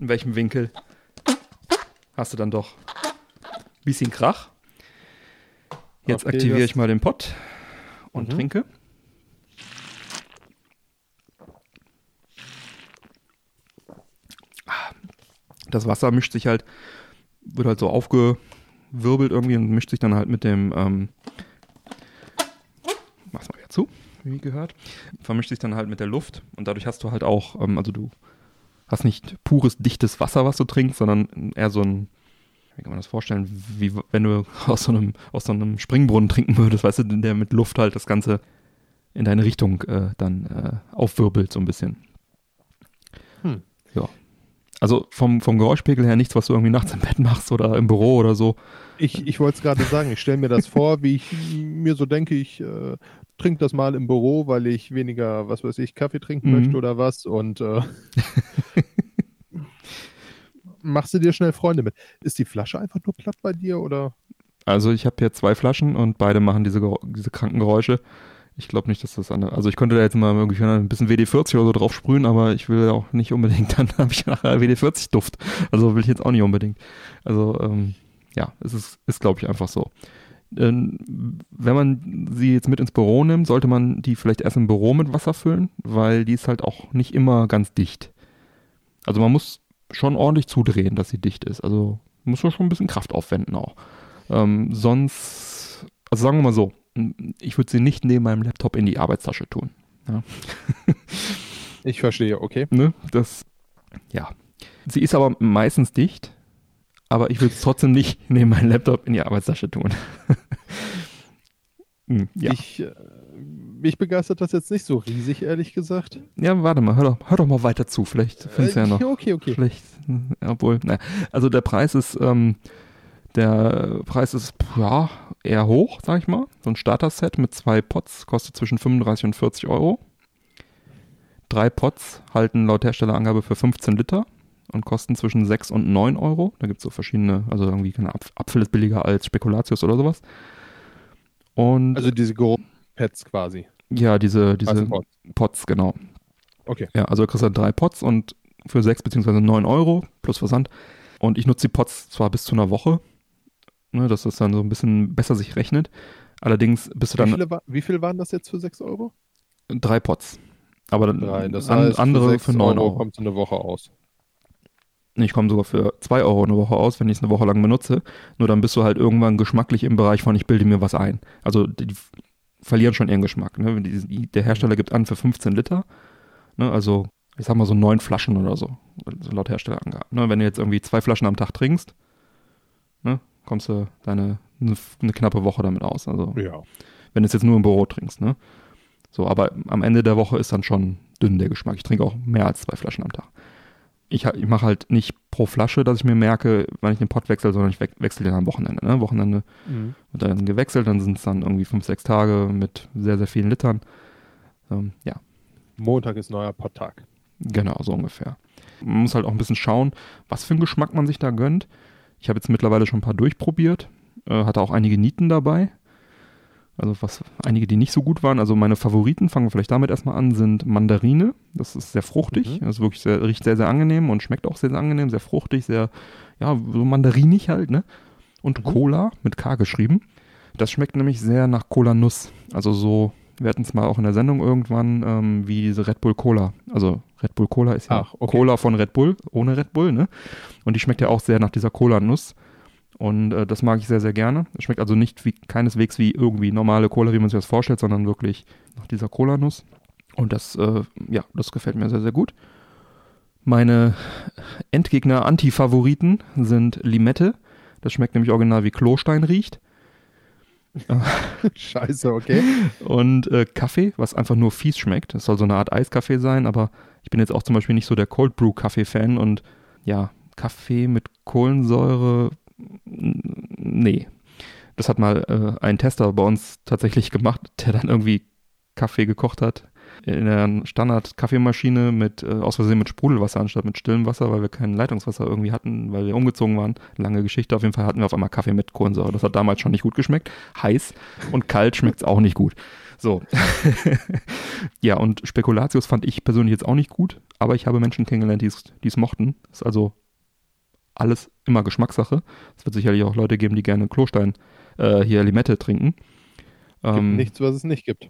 S2: in welchem Winkel, hast du dann doch ein bisschen Krach. Jetzt okay, aktiviere ich mal den Pott und mhm. trinke. Das Wasser mischt sich halt, wird halt so aufgewirbelt irgendwie und mischt sich dann halt mit dem, ähm, mach's mal wieder zu, wie gehört, vermischt sich dann halt mit der Luft und dadurch hast du halt auch, ähm, also du hast nicht pures, dichtes Wasser, was du trinkst, sondern eher so ein, wie kann man das vorstellen, wie wenn du [LAUGHS] aus so einem, aus so einem Springbrunnen trinken würdest, weißt du, der mit Luft halt das Ganze in deine Richtung äh, dann äh, aufwirbelt, so ein bisschen. Hm. Ja. Also vom, vom Geräuschpegel her nichts, was du irgendwie nachts im Bett machst oder im Büro oder so.
S3: Ich, ich wollte es gerade sagen, ich stelle mir das vor, wie ich mir so denke, ich äh, trinke das mal im Büro, weil ich weniger, was weiß ich, Kaffee trinken mhm. möchte oder was und äh, [LAUGHS] machst du dir schnell Freunde mit. Ist die Flasche einfach nur platt bei dir oder?
S2: Also ich habe hier zwei Flaschen und beide machen diese, diese kranken Geräusche. Ich glaube nicht, dass das eine. Also ich könnte da jetzt mal irgendwie ein bisschen WD-40 oder so drauf sprühen, aber ich will auch nicht unbedingt, [LAUGHS] dann habe ich nachher WD-40-Duft. Also will ich jetzt auch nicht unbedingt. Also ähm, ja, es ist, ist glaube ich, einfach so. Ähm, wenn man sie jetzt mit ins Büro nimmt, sollte man die vielleicht erst im Büro mit Wasser füllen, weil die ist halt auch nicht immer ganz dicht. Also man muss schon ordentlich zudrehen, dass sie dicht ist. Also muss man schon ein bisschen Kraft aufwenden auch. Ähm, sonst, also sagen wir mal so, ich würde sie nicht neben meinem Laptop in die Arbeitstasche tun. Ja. [LAUGHS]
S3: ich verstehe, okay.
S2: Ne, das, ja. Sie ist aber meistens dicht, aber ich würde es trotzdem nicht [LAUGHS] neben meinem Laptop in die Arbeitstasche tun. [LAUGHS]
S3: hm, ja. Ich, äh, mich begeistert das jetzt nicht so riesig, ehrlich gesagt.
S2: Ja, warte mal, hör doch, hör doch mal weiter zu. Vielleicht findest du äh, ja noch.
S3: Okay, okay.
S2: Vielleicht, obwohl, naja. Also der Preis ist, ähm, der Preis ist, ja, eher hoch, sag ich mal. So ein Starter-Set mit zwei Pots kostet zwischen 35 und 40 Euro. Drei Pots halten laut Herstellerangabe für 15 Liter und kosten zwischen 6 und 9 Euro. Da gibt es so verschiedene, also irgendwie, keine Apfel ist billiger als Spekulatius oder sowas. Und
S3: also diese Pads quasi.
S2: Ja, diese, diese Pots. Pots, genau.
S3: Okay.
S2: Ja, also du kriegst halt drei Pots und für 6 bzw. 9 Euro plus Versand. Und ich nutze die Pots zwar bis zu einer Woche, ne, dass das dann so ein bisschen besser sich rechnet. Allerdings bist du dann.
S3: Wie viele, wie viel waren das jetzt für 6 Euro?
S2: Drei Pots. Aber dann
S3: Drei, das heißt,
S2: andere für, für 9 Euro. Euro
S3: kommt eine Woche aus.
S2: Ich komme sogar für 2 Euro eine Woche aus, wenn ich es eine Woche lang benutze. Nur dann bist du halt irgendwann geschmacklich im Bereich von, ich bilde mir was ein. Also die, verlieren schon ihren Geschmack. Ne? Der Hersteller gibt an für 15 Liter, ne? also ich sag mal so neun Flaschen oder so, laut Herstellerangaben. Ne? Wenn du jetzt irgendwie zwei Flaschen am Tag trinkst, ne? kommst du deine eine, eine, knappe Woche damit aus. Also
S3: ja.
S2: wenn du es jetzt nur im Büro trinkst, ne? So, aber am Ende der Woche ist dann schon dünn der Geschmack. Ich trinke auch mehr als zwei Flaschen am Tag ich, ich mache halt nicht pro Flasche, dass ich mir merke, wann ich den Pott wechsle, sondern ich we wechsle den am Wochenende. Ne? Wochenende mhm. wird dann gewechselt, dann sind es dann irgendwie fünf, sechs Tage mit sehr, sehr vielen Litern. Ähm, ja.
S3: Montag ist neuer Potttag.
S2: Genau, so ungefähr. Man muss halt auch ein bisschen schauen, was für einen Geschmack man sich da gönnt. Ich habe jetzt mittlerweile schon ein paar durchprobiert, äh, hatte auch einige Nieten dabei. Also was einige, die nicht so gut waren. Also meine Favoriten, fangen wir vielleicht damit erstmal an, sind Mandarine. Das ist sehr fruchtig. Mhm. Das ist wirklich sehr, riecht sehr, sehr angenehm und schmeckt auch sehr, sehr angenehm, sehr fruchtig, sehr, ja, so mandarinig halt, ne? Und mhm. Cola mit K geschrieben. Das schmeckt nämlich sehr nach Cola-Nuss. Also so, wir hatten es mal auch in der Sendung irgendwann, ähm, wie diese Red Bull Cola. Also Red Bull Cola ist ja Ach, okay. Cola von Red Bull, ohne Red Bull, ne? Und die schmeckt ja auch sehr nach dieser Cola-Nuss. Und äh, das mag ich sehr, sehr gerne. Es schmeckt also nicht wie, keineswegs wie irgendwie normale Cola, wie man sich das vorstellt, sondern wirklich nach dieser Cola-Nuss. Und das, äh, ja, das gefällt mir sehr, sehr gut. Meine Endgegner, Anti-Favoriten sind Limette. Das schmeckt nämlich original wie Klostein riecht. [LAUGHS]
S3: Scheiße, okay.
S2: Und äh, Kaffee, was einfach nur fies schmeckt. Das soll so eine Art Eiskaffee sein, aber ich bin jetzt auch zum Beispiel nicht so der Cold Brew Kaffee-Fan und ja, Kaffee mit Kohlensäure nee. Das hat mal äh, ein Tester bei uns tatsächlich gemacht, der dann irgendwie Kaffee gekocht hat in der Standard-Kaffeemaschine mit, äh, aus Versehen mit Sprudelwasser anstatt mit stillem Wasser, weil wir kein Leitungswasser irgendwie hatten, weil wir umgezogen waren. Lange Geschichte. Auf jeden Fall hatten wir auf einmal Kaffee mit Kohlensäure. Das hat damals schon nicht gut geschmeckt. Heiß und kalt schmeckt es auch nicht gut. So. [LAUGHS] ja, und Spekulatius fand ich persönlich jetzt auch nicht gut, aber ich habe Menschen kennengelernt, die es mochten. Ist also alles immer Geschmackssache. Es wird sicherlich auch Leute geben, die gerne Klostein, äh, hier Limette trinken.
S3: Ähm, nichts, was es nicht gibt.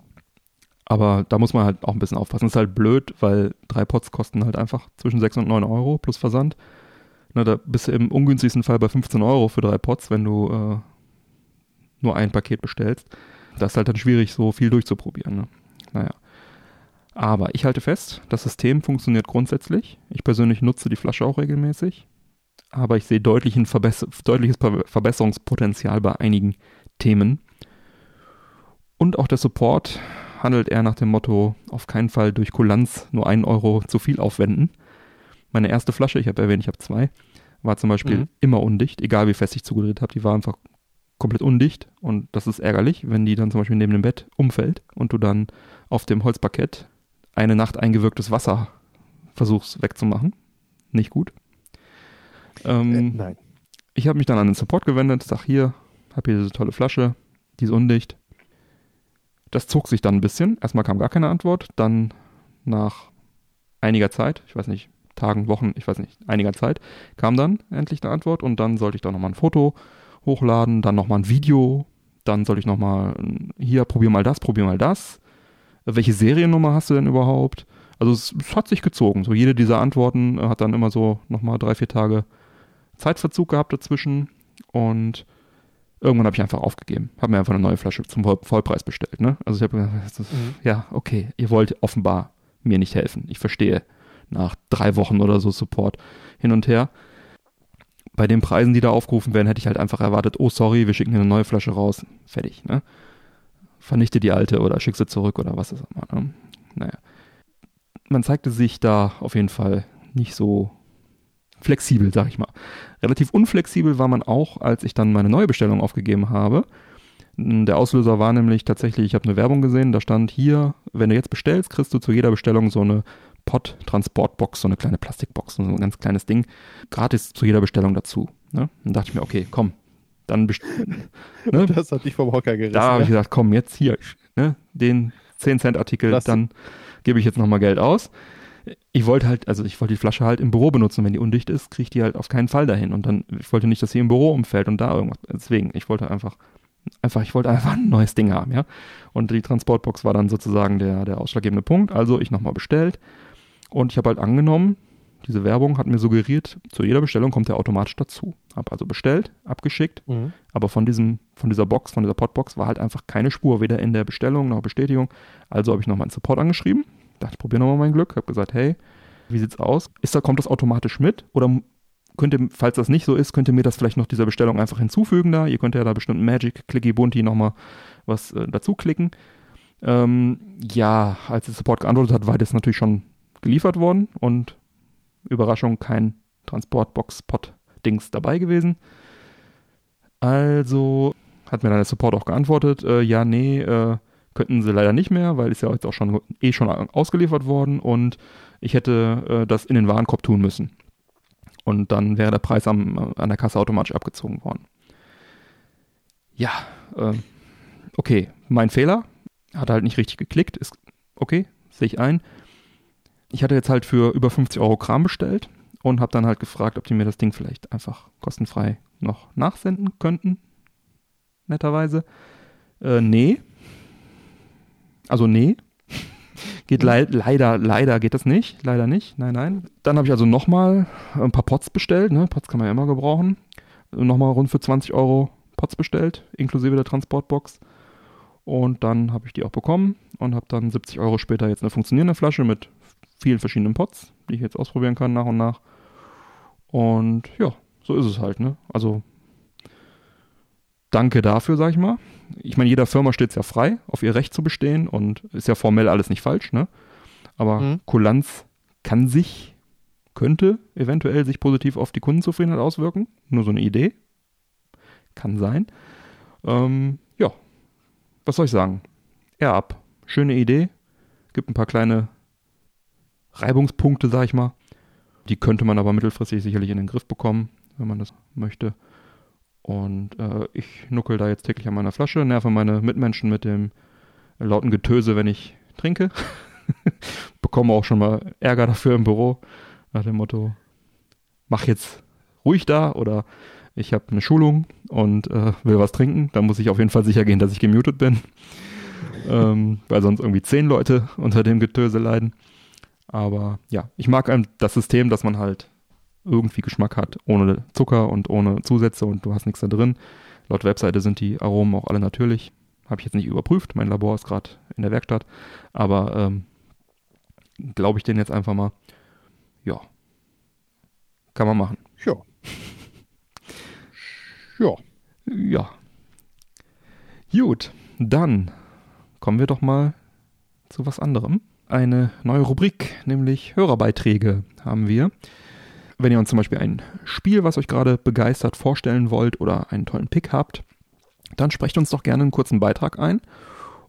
S2: Aber da muss man halt auch ein bisschen aufpassen. Ist halt blöd, weil drei Pots kosten halt einfach zwischen 6 und 9 Euro plus Versand. Na, da bist du im ungünstigsten Fall bei 15 Euro für drei Pots, wenn du äh, nur ein Paket bestellst. Das ist halt dann schwierig, so viel durchzuprobieren. Ne? Naja. Aber ich halte fest, das System funktioniert grundsätzlich. Ich persönlich nutze die Flasche auch regelmäßig. Aber ich sehe deutlichen Verbess deutliches Verbesserungspotenzial bei einigen Themen. Und auch der Support handelt eher nach dem Motto, auf keinen Fall durch Kulanz nur einen Euro zu viel aufwenden. Meine erste Flasche, ich habe erwähnt, ich habe zwei, war zum Beispiel mhm. immer undicht, egal wie fest ich zugedreht habe, die war einfach komplett undicht und das ist ärgerlich, wenn die dann zum Beispiel neben dem Bett umfällt und du dann auf dem Holzparkett eine Nacht eingewirktes Wasser versuchst wegzumachen. Nicht gut. Ähm, äh, nein. Ich habe mich dann an den Support gewendet, sag hier, habe hier diese tolle Flasche, die ist undicht. Das zog sich dann ein bisschen. Erstmal kam gar keine Antwort. Dann nach einiger Zeit, ich weiß nicht, Tagen, Wochen, ich weiß nicht, einiger Zeit, kam dann endlich eine Antwort und dann sollte ich da nochmal ein Foto hochladen, dann nochmal ein Video, dann sollte ich nochmal, hier, probier mal das, probier mal das. Welche Seriennummer hast du denn überhaupt? Also es, es hat sich gezogen. So jede dieser Antworten äh, hat dann immer so nochmal drei, vier Tage Zeitverzug gehabt dazwischen und irgendwann habe ich einfach aufgegeben. Habe mir einfach eine neue Flasche zum Vollpreis bestellt. Ne? Also ich habe gedacht, mhm. ja, okay, ihr wollt offenbar mir nicht helfen. Ich verstehe. Nach drei Wochen oder so Support hin und her bei den Preisen, die da aufgerufen werden, hätte ich halt einfach erwartet, oh sorry, wir schicken eine neue Flasche raus. Fertig, ne? Vernichte die alte oder schick sie zurück oder was ist immer. Ne? Naja. Man zeigte sich da auf jeden Fall nicht so flexibel, sag ich mal. Relativ unflexibel war man auch, als ich dann meine neue Bestellung aufgegeben habe. Der Auslöser war nämlich tatsächlich, ich habe eine Werbung gesehen, da stand hier, wenn du jetzt bestellst, kriegst du zu jeder Bestellung so eine Pod-Transportbox, so eine kleine Plastikbox, so ein ganz kleines Ding, gratis zu jeder Bestellung dazu. Ne? Dann dachte ich mir, okay, komm, dann [LAUGHS]
S3: ne? Das hat dich vom Hocker gerissen.
S2: Da habe ich gesagt, komm, jetzt hier, ne? den 10-Cent-Artikel, dann gebe ich jetzt nochmal Geld aus. Ich wollte halt, also ich wollte die Flasche halt im Büro benutzen. Wenn die undicht ist, kriege ich die halt auf keinen Fall dahin. Und dann, ich wollte nicht, dass sie im Büro umfällt und da irgendwas. Deswegen, ich wollte einfach, einfach, ich wollte einfach ein neues Ding haben, ja. Und die Transportbox war dann sozusagen der, der ausschlaggebende Punkt. Also ich nochmal bestellt und ich habe halt angenommen, diese Werbung hat mir suggeriert, zu jeder Bestellung kommt der automatisch dazu. Habe also bestellt, abgeschickt, mhm. aber von diesem, von dieser Box, von dieser Podbox war halt einfach keine Spur, weder in der Bestellung noch Bestätigung. Also habe ich nochmal einen Support angeschrieben, dachte, ich probiere nochmal mein Glück, habe gesagt, hey, wie sieht's aus? Ist da, kommt das automatisch mit? Oder könnt falls das nicht so ist, könnt ihr mir das vielleicht noch dieser Bestellung einfach hinzufügen da. Ihr könnt ja da bestimmt Magic, Clicky, Bunty nochmal was äh, dazu klicken. Ähm, ja, als der Support geantwortet hat, war das natürlich schon geliefert worden und Überraschung, kein Transportbox-Pod-Dings dabei gewesen. Also hat mir dann der Support auch geantwortet, äh, ja, nee, äh, könnten sie leider nicht mehr, weil ist ja jetzt auch schon eh schon ausgeliefert worden und ich hätte äh, das in den Warenkorb tun müssen. Und dann wäre der Preis am, an der Kasse automatisch abgezogen worden. Ja, äh, okay, mein Fehler. Hat halt nicht richtig geklickt, ist okay, sehe ich ein ich hatte jetzt halt für über 50 Euro Kram bestellt und habe dann halt gefragt, ob die mir das Ding vielleicht einfach kostenfrei noch nachsenden könnten. Netterweise. Äh, nee. Also nee. [LAUGHS] Geht le leider, leider geht das nicht. Leider nicht. Nein, nein. Dann habe ich also nochmal ein paar Pots bestellt. Ne? Pots kann man ja immer gebrauchen. Nochmal rund für 20 Euro Pots bestellt, inklusive der Transportbox. Und dann habe ich die auch bekommen und habe dann 70 Euro später jetzt eine funktionierende Flasche mit vielen verschiedenen Pots, die ich jetzt ausprobieren kann nach und nach. Und ja, so ist es halt, ne? Also danke dafür, sag ich mal. Ich meine, jeder Firma steht es ja frei, auf ihr Recht zu bestehen und ist ja formell alles nicht falsch, ne? Aber mhm. Kulanz kann sich, könnte eventuell sich positiv auf die Kundenzufriedenheit auswirken. Nur so eine Idee. Kann sein. Ähm, ja, was soll ich sagen? Er ab. Schöne Idee. Gibt ein paar kleine Reibungspunkte, sag ich mal. Die könnte man aber mittelfristig sicherlich in den Griff bekommen, wenn man das möchte. Und äh, ich nuckel da jetzt täglich an meiner Flasche, nerve meine Mitmenschen mit dem lauten Getöse, wenn ich trinke. [LAUGHS] Bekomme auch schon mal Ärger dafür im Büro, nach dem Motto, mach jetzt ruhig da oder ich habe eine Schulung und äh, will was trinken. Da muss ich auf jeden Fall sicher gehen, dass ich gemutet bin. [LAUGHS] ähm, weil sonst irgendwie zehn Leute unter dem Getöse leiden. Aber ja, ich mag das System, dass man halt irgendwie Geschmack hat, ohne Zucker und ohne Zusätze und du hast nichts da drin. Laut Webseite sind die Aromen auch alle natürlich. Habe ich jetzt nicht überprüft, mein Labor ist gerade in der Werkstatt, aber ähm, glaube ich den jetzt einfach mal. Ja, kann man machen.
S3: Ja. ja.
S2: Ja. Gut, dann kommen wir doch mal zu was anderem. Eine neue Rubrik, nämlich Hörerbeiträge haben wir. Wenn ihr uns zum Beispiel ein Spiel, was euch gerade begeistert, vorstellen wollt oder einen tollen Pick habt, dann sprecht uns doch gerne einen kurzen Beitrag ein.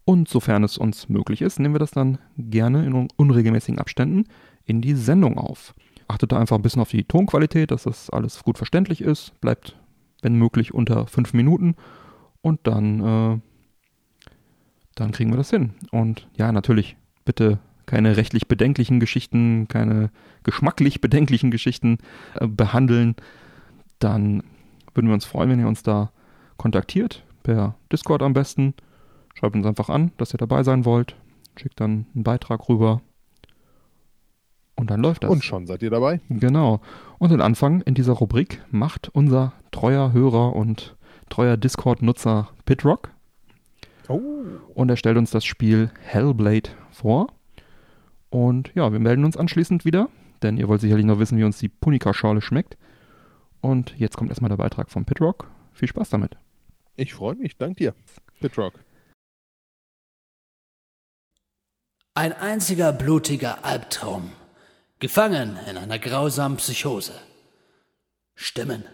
S2: Und sofern es uns möglich ist, nehmen wir das dann gerne in unregelmäßigen Abständen in die Sendung auf. Achtet da einfach ein bisschen auf die Tonqualität, dass das alles gut verständlich ist. Bleibt, wenn möglich, unter fünf Minuten. Und dann äh, dann kriegen wir das hin. Und ja, natürlich, bitte keine rechtlich bedenklichen Geschichten, keine geschmacklich bedenklichen Geschichten äh, behandeln. Dann würden wir uns freuen, wenn ihr uns da kontaktiert, per Discord am besten. Schreibt uns einfach an, dass ihr dabei sein wollt. Schickt dann einen Beitrag rüber. Und dann läuft das.
S3: Und schon seid ihr dabei.
S2: Genau. Und den Anfang in dieser Rubrik macht unser treuer Hörer und treuer Discord-Nutzer Pitrock. Oh. Und er stellt uns das Spiel Hellblade vor. Und ja, wir melden uns anschließend wieder, denn ihr wollt sicherlich noch wissen, wie uns die Punika-Schale schmeckt. Und jetzt kommt erstmal der Beitrag von Pitrock. Viel Spaß damit.
S3: Ich freue mich, dank dir, Pitrock.
S4: Ein einziger blutiger Albtraum, gefangen in einer grausamen Psychose. Stimmen,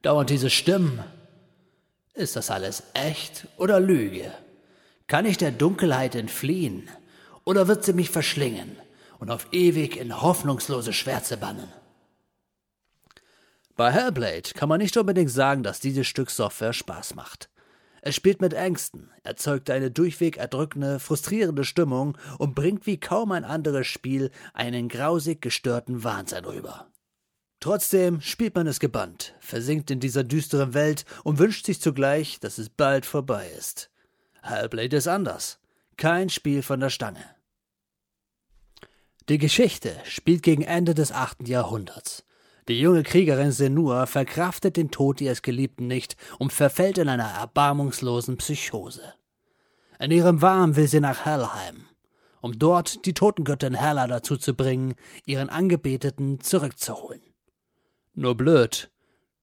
S4: dauernd diese Stimmen, ist das alles echt oder Lüge? Kann ich der Dunkelheit entfliehen? Oder wird sie mich verschlingen und auf ewig in hoffnungslose Schwärze bannen? Bei Hellblade kann man nicht unbedingt sagen, dass dieses Stück Software Spaß macht. Es spielt mit Ängsten, erzeugt eine durchweg erdrückende, frustrierende Stimmung und bringt wie kaum ein anderes Spiel einen grausig gestörten Wahnsinn rüber. Trotzdem spielt man es gebannt, versinkt in dieser düsteren Welt und wünscht sich zugleich, dass es bald vorbei ist. Hellblade ist anders. Kein Spiel von der Stange. Die Geschichte spielt gegen Ende des 8. Jahrhunderts. Die junge Kriegerin Senua verkraftet den Tod ihres Geliebten nicht und verfällt in einer erbarmungslosen Psychose. In ihrem Wahn will sie nach Helheim, um dort die Totengöttin Hela dazu zu bringen, ihren Angebeteten zurückzuholen. Nur blöd,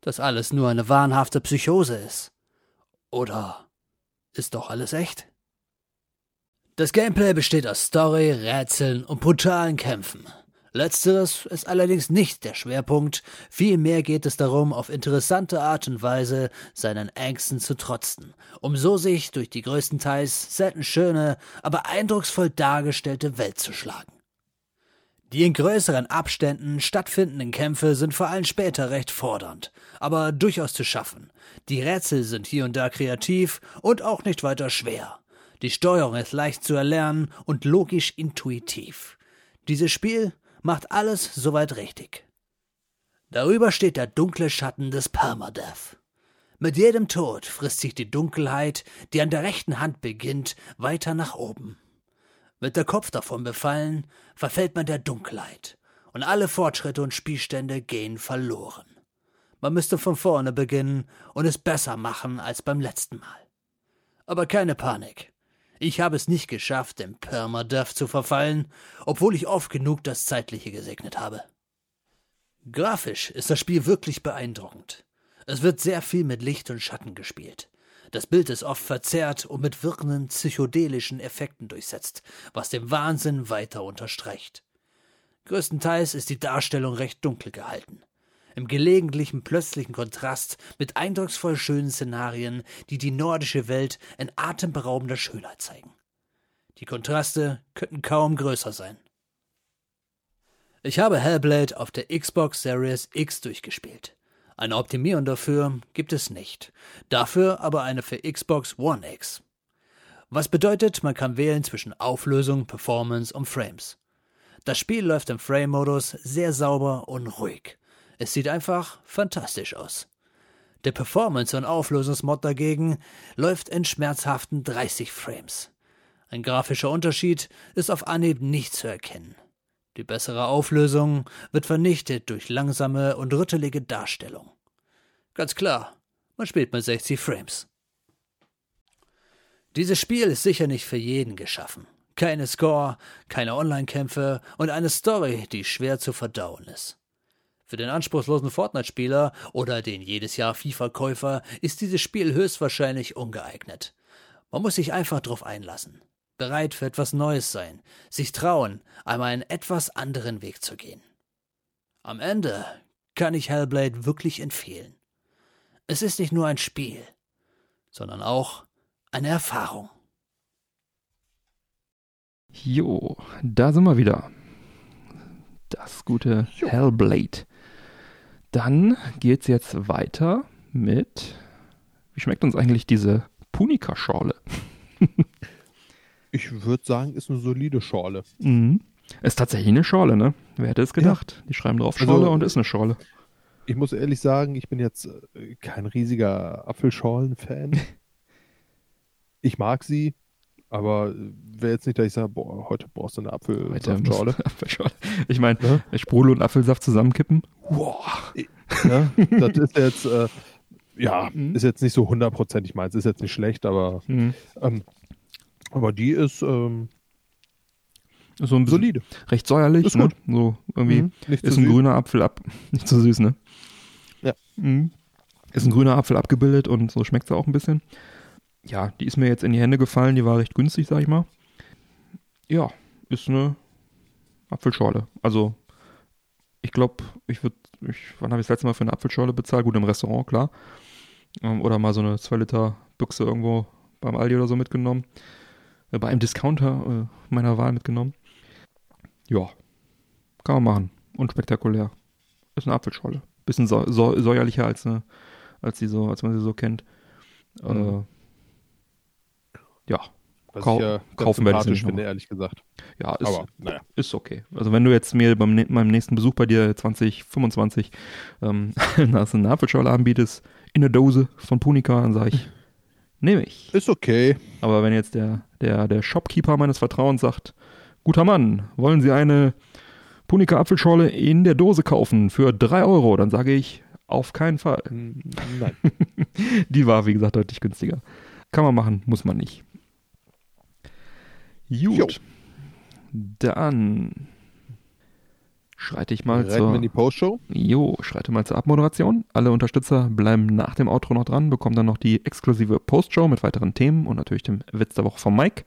S4: dass alles nur eine wahnhafte Psychose ist. Oder ist doch alles echt? Das Gameplay besteht aus Story, Rätseln und brutalen Kämpfen. Letzteres ist allerdings nicht der Schwerpunkt, vielmehr geht es darum, auf interessante Art und Weise seinen Ängsten zu trotzen, um so sich durch die größtenteils selten schöne, aber eindrucksvoll dargestellte Welt zu schlagen. Die in größeren Abständen stattfindenden Kämpfe sind vor allem später recht fordernd, aber durchaus zu schaffen. Die Rätsel sind hier und da kreativ und auch nicht weiter schwer. Die Steuerung ist leicht zu erlernen und logisch intuitiv. Dieses Spiel macht alles soweit richtig. Darüber steht der dunkle Schatten des Permadeath. Mit jedem Tod frisst sich die Dunkelheit, die an der rechten Hand beginnt, weiter nach oben. Wird der Kopf davon befallen, verfällt man der Dunkelheit, und alle Fortschritte und Spielstände gehen verloren. Man müsste von vorne beginnen und es besser machen als beim letzten Mal. Aber keine Panik. Ich habe es nicht geschafft, dem Permadeath zu verfallen, obwohl ich oft genug das Zeitliche gesegnet habe. Grafisch ist das Spiel wirklich beeindruckend. Es wird sehr viel mit Licht und Schatten gespielt. Das Bild ist oft verzerrt und mit wirkenden psychedelischen Effekten durchsetzt, was den Wahnsinn weiter unterstreicht. Größtenteils ist die Darstellung recht dunkel gehalten. Im gelegentlichen plötzlichen Kontrast mit eindrucksvoll schönen Szenarien, die die nordische Welt in atemberaubender Schönheit zeigen. Die Kontraste könnten kaum größer sein. Ich habe Hellblade auf der Xbox Series X durchgespielt. Eine Optimierung dafür gibt es nicht. Dafür aber eine für Xbox One X. Was bedeutet, man kann wählen zwischen Auflösung, Performance und Frames. Das Spiel läuft im Frame-Modus sehr sauber und ruhig. Es sieht einfach fantastisch aus. Der Performance- und Auflösungsmod dagegen läuft in schmerzhaften 30 Frames. Ein grafischer Unterschied ist auf Anhieb nicht zu erkennen. Die bessere Auflösung wird vernichtet durch langsame und rüttelige Darstellung. Ganz klar, man spielt mit 60 Frames. Dieses Spiel ist sicher nicht für jeden geschaffen. Keine Score, keine Online-Kämpfe und eine Story, die schwer zu verdauen ist. Für den anspruchslosen Fortnite-Spieler oder den jedes Jahr FIFA-Käufer ist dieses Spiel höchstwahrscheinlich ungeeignet. Man muss sich einfach drauf einlassen bereit für etwas Neues sein, sich trauen, einmal einen etwas anderen Weg zu gehen. Am Ende kann ich Hellblade wirklich empfehlen. Es ist nicht nur ein Spiel, sondern auch eine Erfahrung.
S2: Jo, da sind wir wieder. Das gute jo. Hellblade. Dann geht's jetzt weiter mit. Wie schmeckt uns eigentlich diese Punika-Schorle?
S3: Ich würde sagen, ist eine solide Schorle.
S2: Mhm. Ist tatsächlich eine Schorle, ne? Wer hätte es gedacht? Ja. Die schreiben drauf Schorle also, und ist eine Schorle.
S3: Ich muss ehrlich sagen, ich bin jetzt äh, kein riesiger Apfelschorlen-Fan. [LAUGHS] ich mag sie, aber wäre jetzt nicht, dass ich sage, boah, heute brauchst du eine Apfelsaftschorle.
S2: Apfelschorle. [LAUGHS] Ich meine, ja? Sprudel und Apfelsaft zusammenkippen.
S3: Wow. Ja, das ist jetzt, äh, ja, mhm. ist jetzt nicht so hundertprozentig meins. Ist jetzt nicht schlecht, aber mhm. ähm, aber die ist ähm,
S2: so ein solide. Recht säuerlich, ist ne? So irgendwie mhm, ist ein süß. grüner Apfel ab. [LAUGHS] Nicht so süß, ne?
S3: Ja.
S2: Mhm. Ist ein grüner Apfel abgebildet und so schmeckt sie auch ein bisschen. Ja, die ist mir jetzt in die Hände gefallen, die war recht günstig, sag ich mal. Ja, ist eine Apfelschorle. Also, ich glaube, ich würde, wann habe ich das letzte Mal für eine Apfelschorle bezahlt? Gut, im Restaurant, klar. Ähm, oder mal so eine 2 Liter Büchse irgendwo beim Aldi oder so mitgenommen. Äh, bei einem Discounter äh, meiner Wahl mitgenommen. Ja, kann man machen. Unspektakulär. Ist eine Apfelschorle. Bisschen so, so, säuerlicher als, eine, als, die so, als man sie so kennt. Äh, mhm. Ja.
S3: Was Kau ich ja kaufen werde ich finde, ehrlich gesagt.
S2: Ja, ist, Aber, naja. ist okay. Also wenn du jetzt mir beim meinem nächsten Besuch bei dir 2025 ähm, [LAUGHS] eine Apfelschorle anbietest, in der Dose von Punika, dann sage ich, [LAUGHS] nehme ich.
S3: Ist okay.
S2: Aber wenn jetzt der der, der Shopkeeper meines Vertrauens sagt, guter Mann, wollen Sie eine Punika Apfelschorle in der Dose kaufen für 3 Euro? Dann sage ich, auf keinen Fall.
S3: Nein. [LAUGHS]
S2: Die war, wie gesagt, deutlich günstiger. Kann man machen, muss man nicht. Gut. Jo. Dann schreite ich mal
S3: Reiten zur. in die Postshow?
S2: Jo, schreite mal zur Abmoderation. Alle Unterstützer bleiben nach dem Outro noch dran, bekommen dann noch die exklusive Postshow mit weiteren Themen und natürlich dem Witz der Woche von Mike.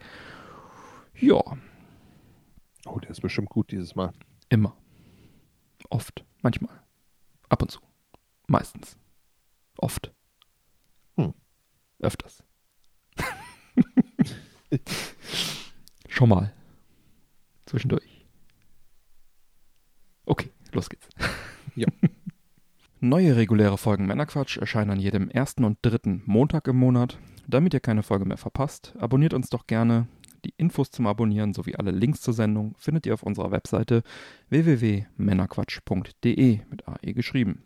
S2: Ja.
S3: Oh, der ist bestimmt gut dieses Mal.
S2: Immer. Oft. Manchmal. Ab und zu. Meistens. Oft. Hm. Öfters. [LAUGHS] Schon mal. Zwischendurch. Okay, los geht's. [LAUGHS] Ja. Neue reguläre Folgen Männerquatsch erscheinen an jedem ersten und dritten Montag im Monat. Damit ihr keine Folge mehr verpasst, abonniert uns doch gerne. Die Infos zum Abonnieren sowie alle Links zur Sendung findet ihr auf unserer Webseite www.männerquatsch.de mit AE geschrieben.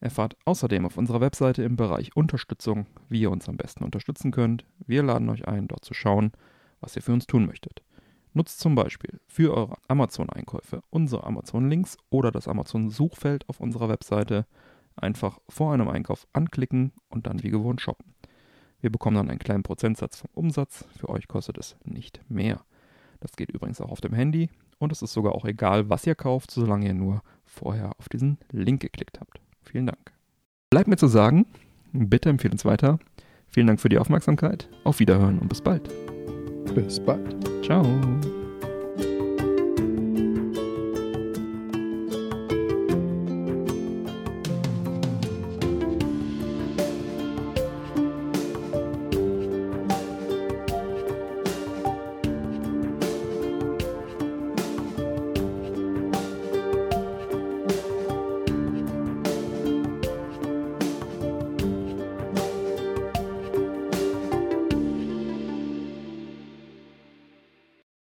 S2: Erfahrt außerdem auf unserer Webseite im Bereich Unterstützung, wie ihr uns am besten unterstützen könnt. Wir laden euch ein, dort zu schauen, was ihr für uns tun möchtet. Nutzt zum Beispiel für eure Amazon-Einkäufe unsere Amazon-Links oder das Amazon-Suchfeld auf unserer Webseite. Einfach vor einem Einkauf anklicken und dann wie gewohnt shoppen. Wir bekommen dann einen kleinen Prozentsatz vom Umsatz. Für euch kostet es nicht mehr. Das geht übrigens auch auf dem Handy und es ist sogar auch egal, was ihr kauft, solange ihr nur vorher auf diesen Link geklickt habt. Vielen Dank. Bleibt mir zu sagen, bitte empfehlt uns weiter. Vielen Dank für die Aufmerksamkeit. Auf Wiederhören und bis bald.
S3: Bis bald.
S2: Ciao.